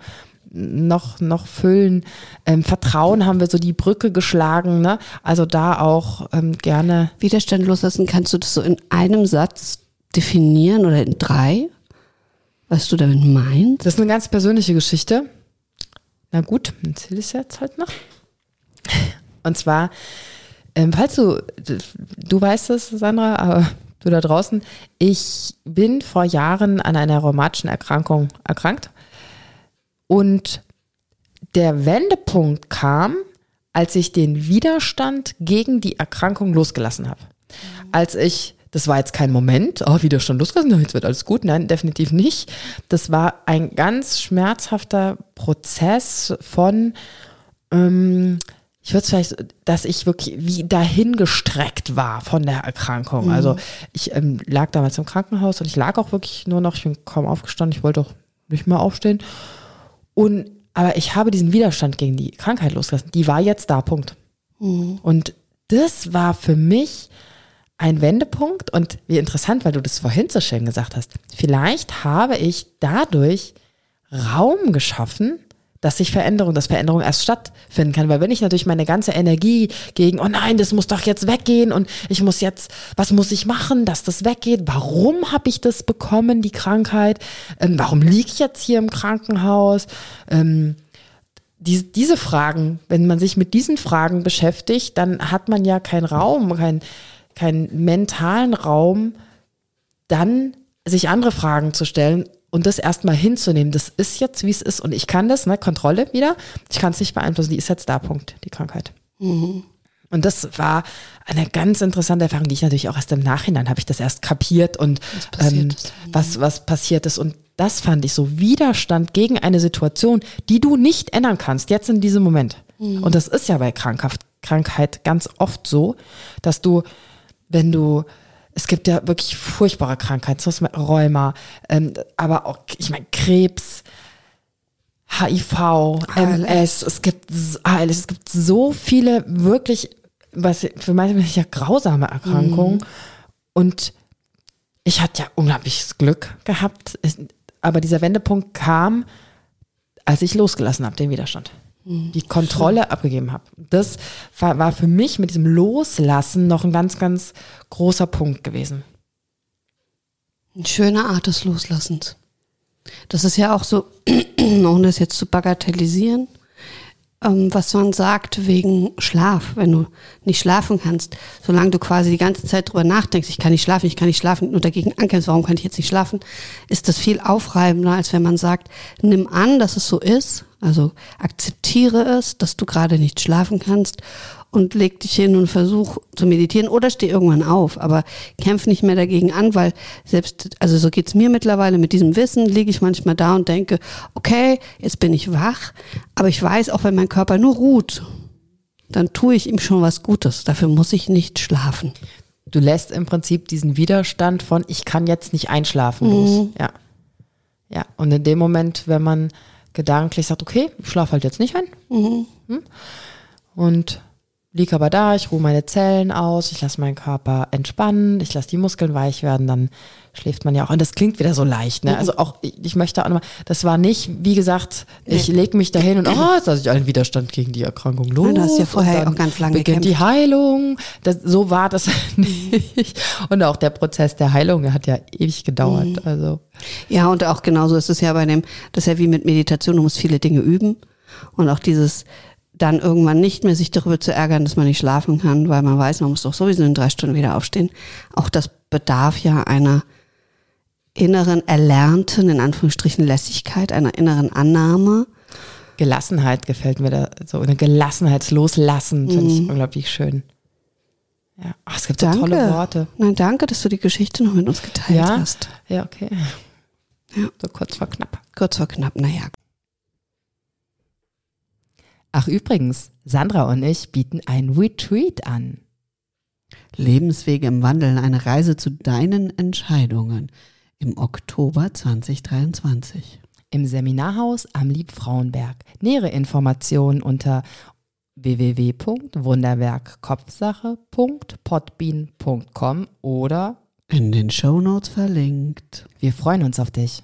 noch, noch füllen. Ähm, Vertrauen haben wir so die Brücke geschlagen. Ne? Also da auch ähm, gerne. Widerstand loslassen, kannst du das so in einem Satz definieren oder in drei? Was du damit meinst? Das ist eine ganz persönliche Geschichte. Na gut, erzähle ich es jetzt halt noch. Und zwar, ähm, falls du, du weißt es, Sandra, aber du da draußen, ich bin vor Jahren an einer rheumatischen Erkrankung erkrankt. Und der Wendepunkt kam, als ich den Widerstand gegen die Erkrankung losgelassen habe. Als ich, das war jetzt kein Moment, oh, Widerstand losgelassen, jetzt wird alles gut. Nein, definitiv nicht. Das war ein ganz schmerzhafter Prozess von, ähm, ich würde es vielleicht, dass ich wirklich wie dahingestreckt war von der Erkrankung. Also ich ähm, lag damals im Krankenhaus und ich lag auch wirklich nur noch, ich bin kaum aufgestanden, ich wollte auch nicht mehr aufstehen. Und, aber ich habe diesen Widerstand gegen die Krankheit losgelassen. Die war jetzt da, Punkt. Und das war für mich ein Wendepunkt und wie interessant, weil du das vorhin so schön gesagt hast. Vielleicht habe ich dadurch Raum geschaffen, dass sich Veränderung, dass Veränderung erst stattfinden kann. Weil wenn ich natürlich meine ganze Energie gegen, oh nein, das muss doch jetzt weggehen und ich muss jetzt, was muss ich machen, dass das weggeht? Warum habe ich das bekommen, die Krankheit? Ähm, warum liege ich jetzt hier im Krankenhaus? Ähm, diese, diese Fragen, wenn man sich mit diesen Fragen beschäftigt, dann hat man ja keinen Raum, keinen keinen mentalen Raum, dann sich andere Fragen zu stellen und das erstmal hinzunehmen. Das ist jetzt, wie es ist und ich kann das, ne, Kontrolle wieder. Ich kann es nicht beeinflussen, die ist jetzt da, Punkt, die Krankheit. Und das war eine ganz interessante Erfahrung, die ich natürlich auch erst im Nachhinein habe ich das erst kapiert und passiert ähm, ist. was, was passiert ist. Und das fand ich so Widerstand gegen eine Situation, die du nicht ändern kannst, jetzt in diesem Moment. Und das ist ja bei Krankhaft, Krankheit ganz oft so, dass du, wenn du, es gibt ja wirklich furchtbare Krankheiten, so Rheuma, ähm, aber auch, ich meine, Krebs, HIV, MS, es gibt ALS, es gibt so viele wirklich, was für manche ja grausame Erkrankungen. Und ich hatte ja unglaubliches Glück gehabt, aber dieser Wendepunkt kam, als ich losgelassen habe, den Widerstand. Die Kontrolle abgegeben habe. Das war, war für mich mit diesem Loslassen noch ein ganz, ganz großer Punkt gewesen. Eine schöne Art des Loslassens. Das ist ja auch so, [clears throat] ohne das jetzt zu bagatellisieren, ähm, was man sagt wegen Schlaf, wenn du nicht schlafen kannst, solange du quasi die ganze Zeit drüber nachdenkst, ich kann nicht schlafen, ich kann nicht schlafen, nur dagegen ankämpfst, warum kann ich jetzt nicht schlafen, ist das viel aufreibender, als wenn man sagt, nimm an, dass es so ist, also akzeptiere es, dass du gerade nicht schlafen kannst und leg dich hin und versuch zu meditieren oder steh irgendwann auf, aber kämpf nicht mehr dagegen an, weil selbst, also so geht's mir mittlerweile mit diesem Wissen, liege ich manchmal da und denke, okay, jetzt bin ich wach, aber ich weiß, auch wenn mein Körper nur ruht, dann tue ich ihm schon was Gutes. Dafür muss ich nicht schlafen. Du lässt im Prinzip diesen Widerstand von ich kann jetzt nicht einschlafen los. Ja. Ja. Und in dem Moment, wenn man gedanklich sagt, okay, ich schlafe halt jetzt nicht ein. Hm? Und liege aber da, ich ruhe meine Zellen aus, ich lasse meinen Körper entspannen, ich lasse die Muskeln weich werden, dann schläft man ja auch. Und das klingt wieder so leicht, ne? Also auch, ich, möchte auch nochmal, das war nicht, wie gesagt, ich nee. lege mich dahin und oh, jetzt lasse ich allen Widerstand gegen die Erkrankung los. Ja, du hast ja vorher auch ganz lange beginnt gekämpft. die Heilung. Das, so war das [laughs] nicht. Und auch der Prozess der Heilung, hat ja ewig gedauert. Mhm. Also. Ja, und auch genauso ist es ja bei dem, das ist ja wie mit Meditation, du musst viele Dinge üben. Und auch dieses, dann irgendwann nicht mehr sich darüber zu ärgern, dass man nicht schlafen kann, weil man weiß, man muss doch sowieso in drei Stunden wieder aufstehen. Auch das bedarf ja einer inneren erlernten, in Anführungsstrichen, Lässigkeit, einer inneren Annahme. Gelassenheit gefällt mir da, so eine Gelassenheitsloslassen, finde ich mhm. unglaublich schön. Ja, Ach, es gibt so tolle Worte. Nein, danke, dass du die Geschichte noch mit uns geteilt ja? hast. Ja, okay. Ja. So kurz vor knapp. Kurz vor knapp, naja. Ach übrigens, Sandra und ich bieten ein Retreat an. Lebenswege im Wandel, eine Reise zu deinen Entscheidungen im Oktober 2023. Im Seminarhaus am Liebfrauenberg. Nähere Informationen unter www.wunderwerkkopfsache.podbean.com oder in den Shownotes verlinkt. Wir freuen uns auf dich.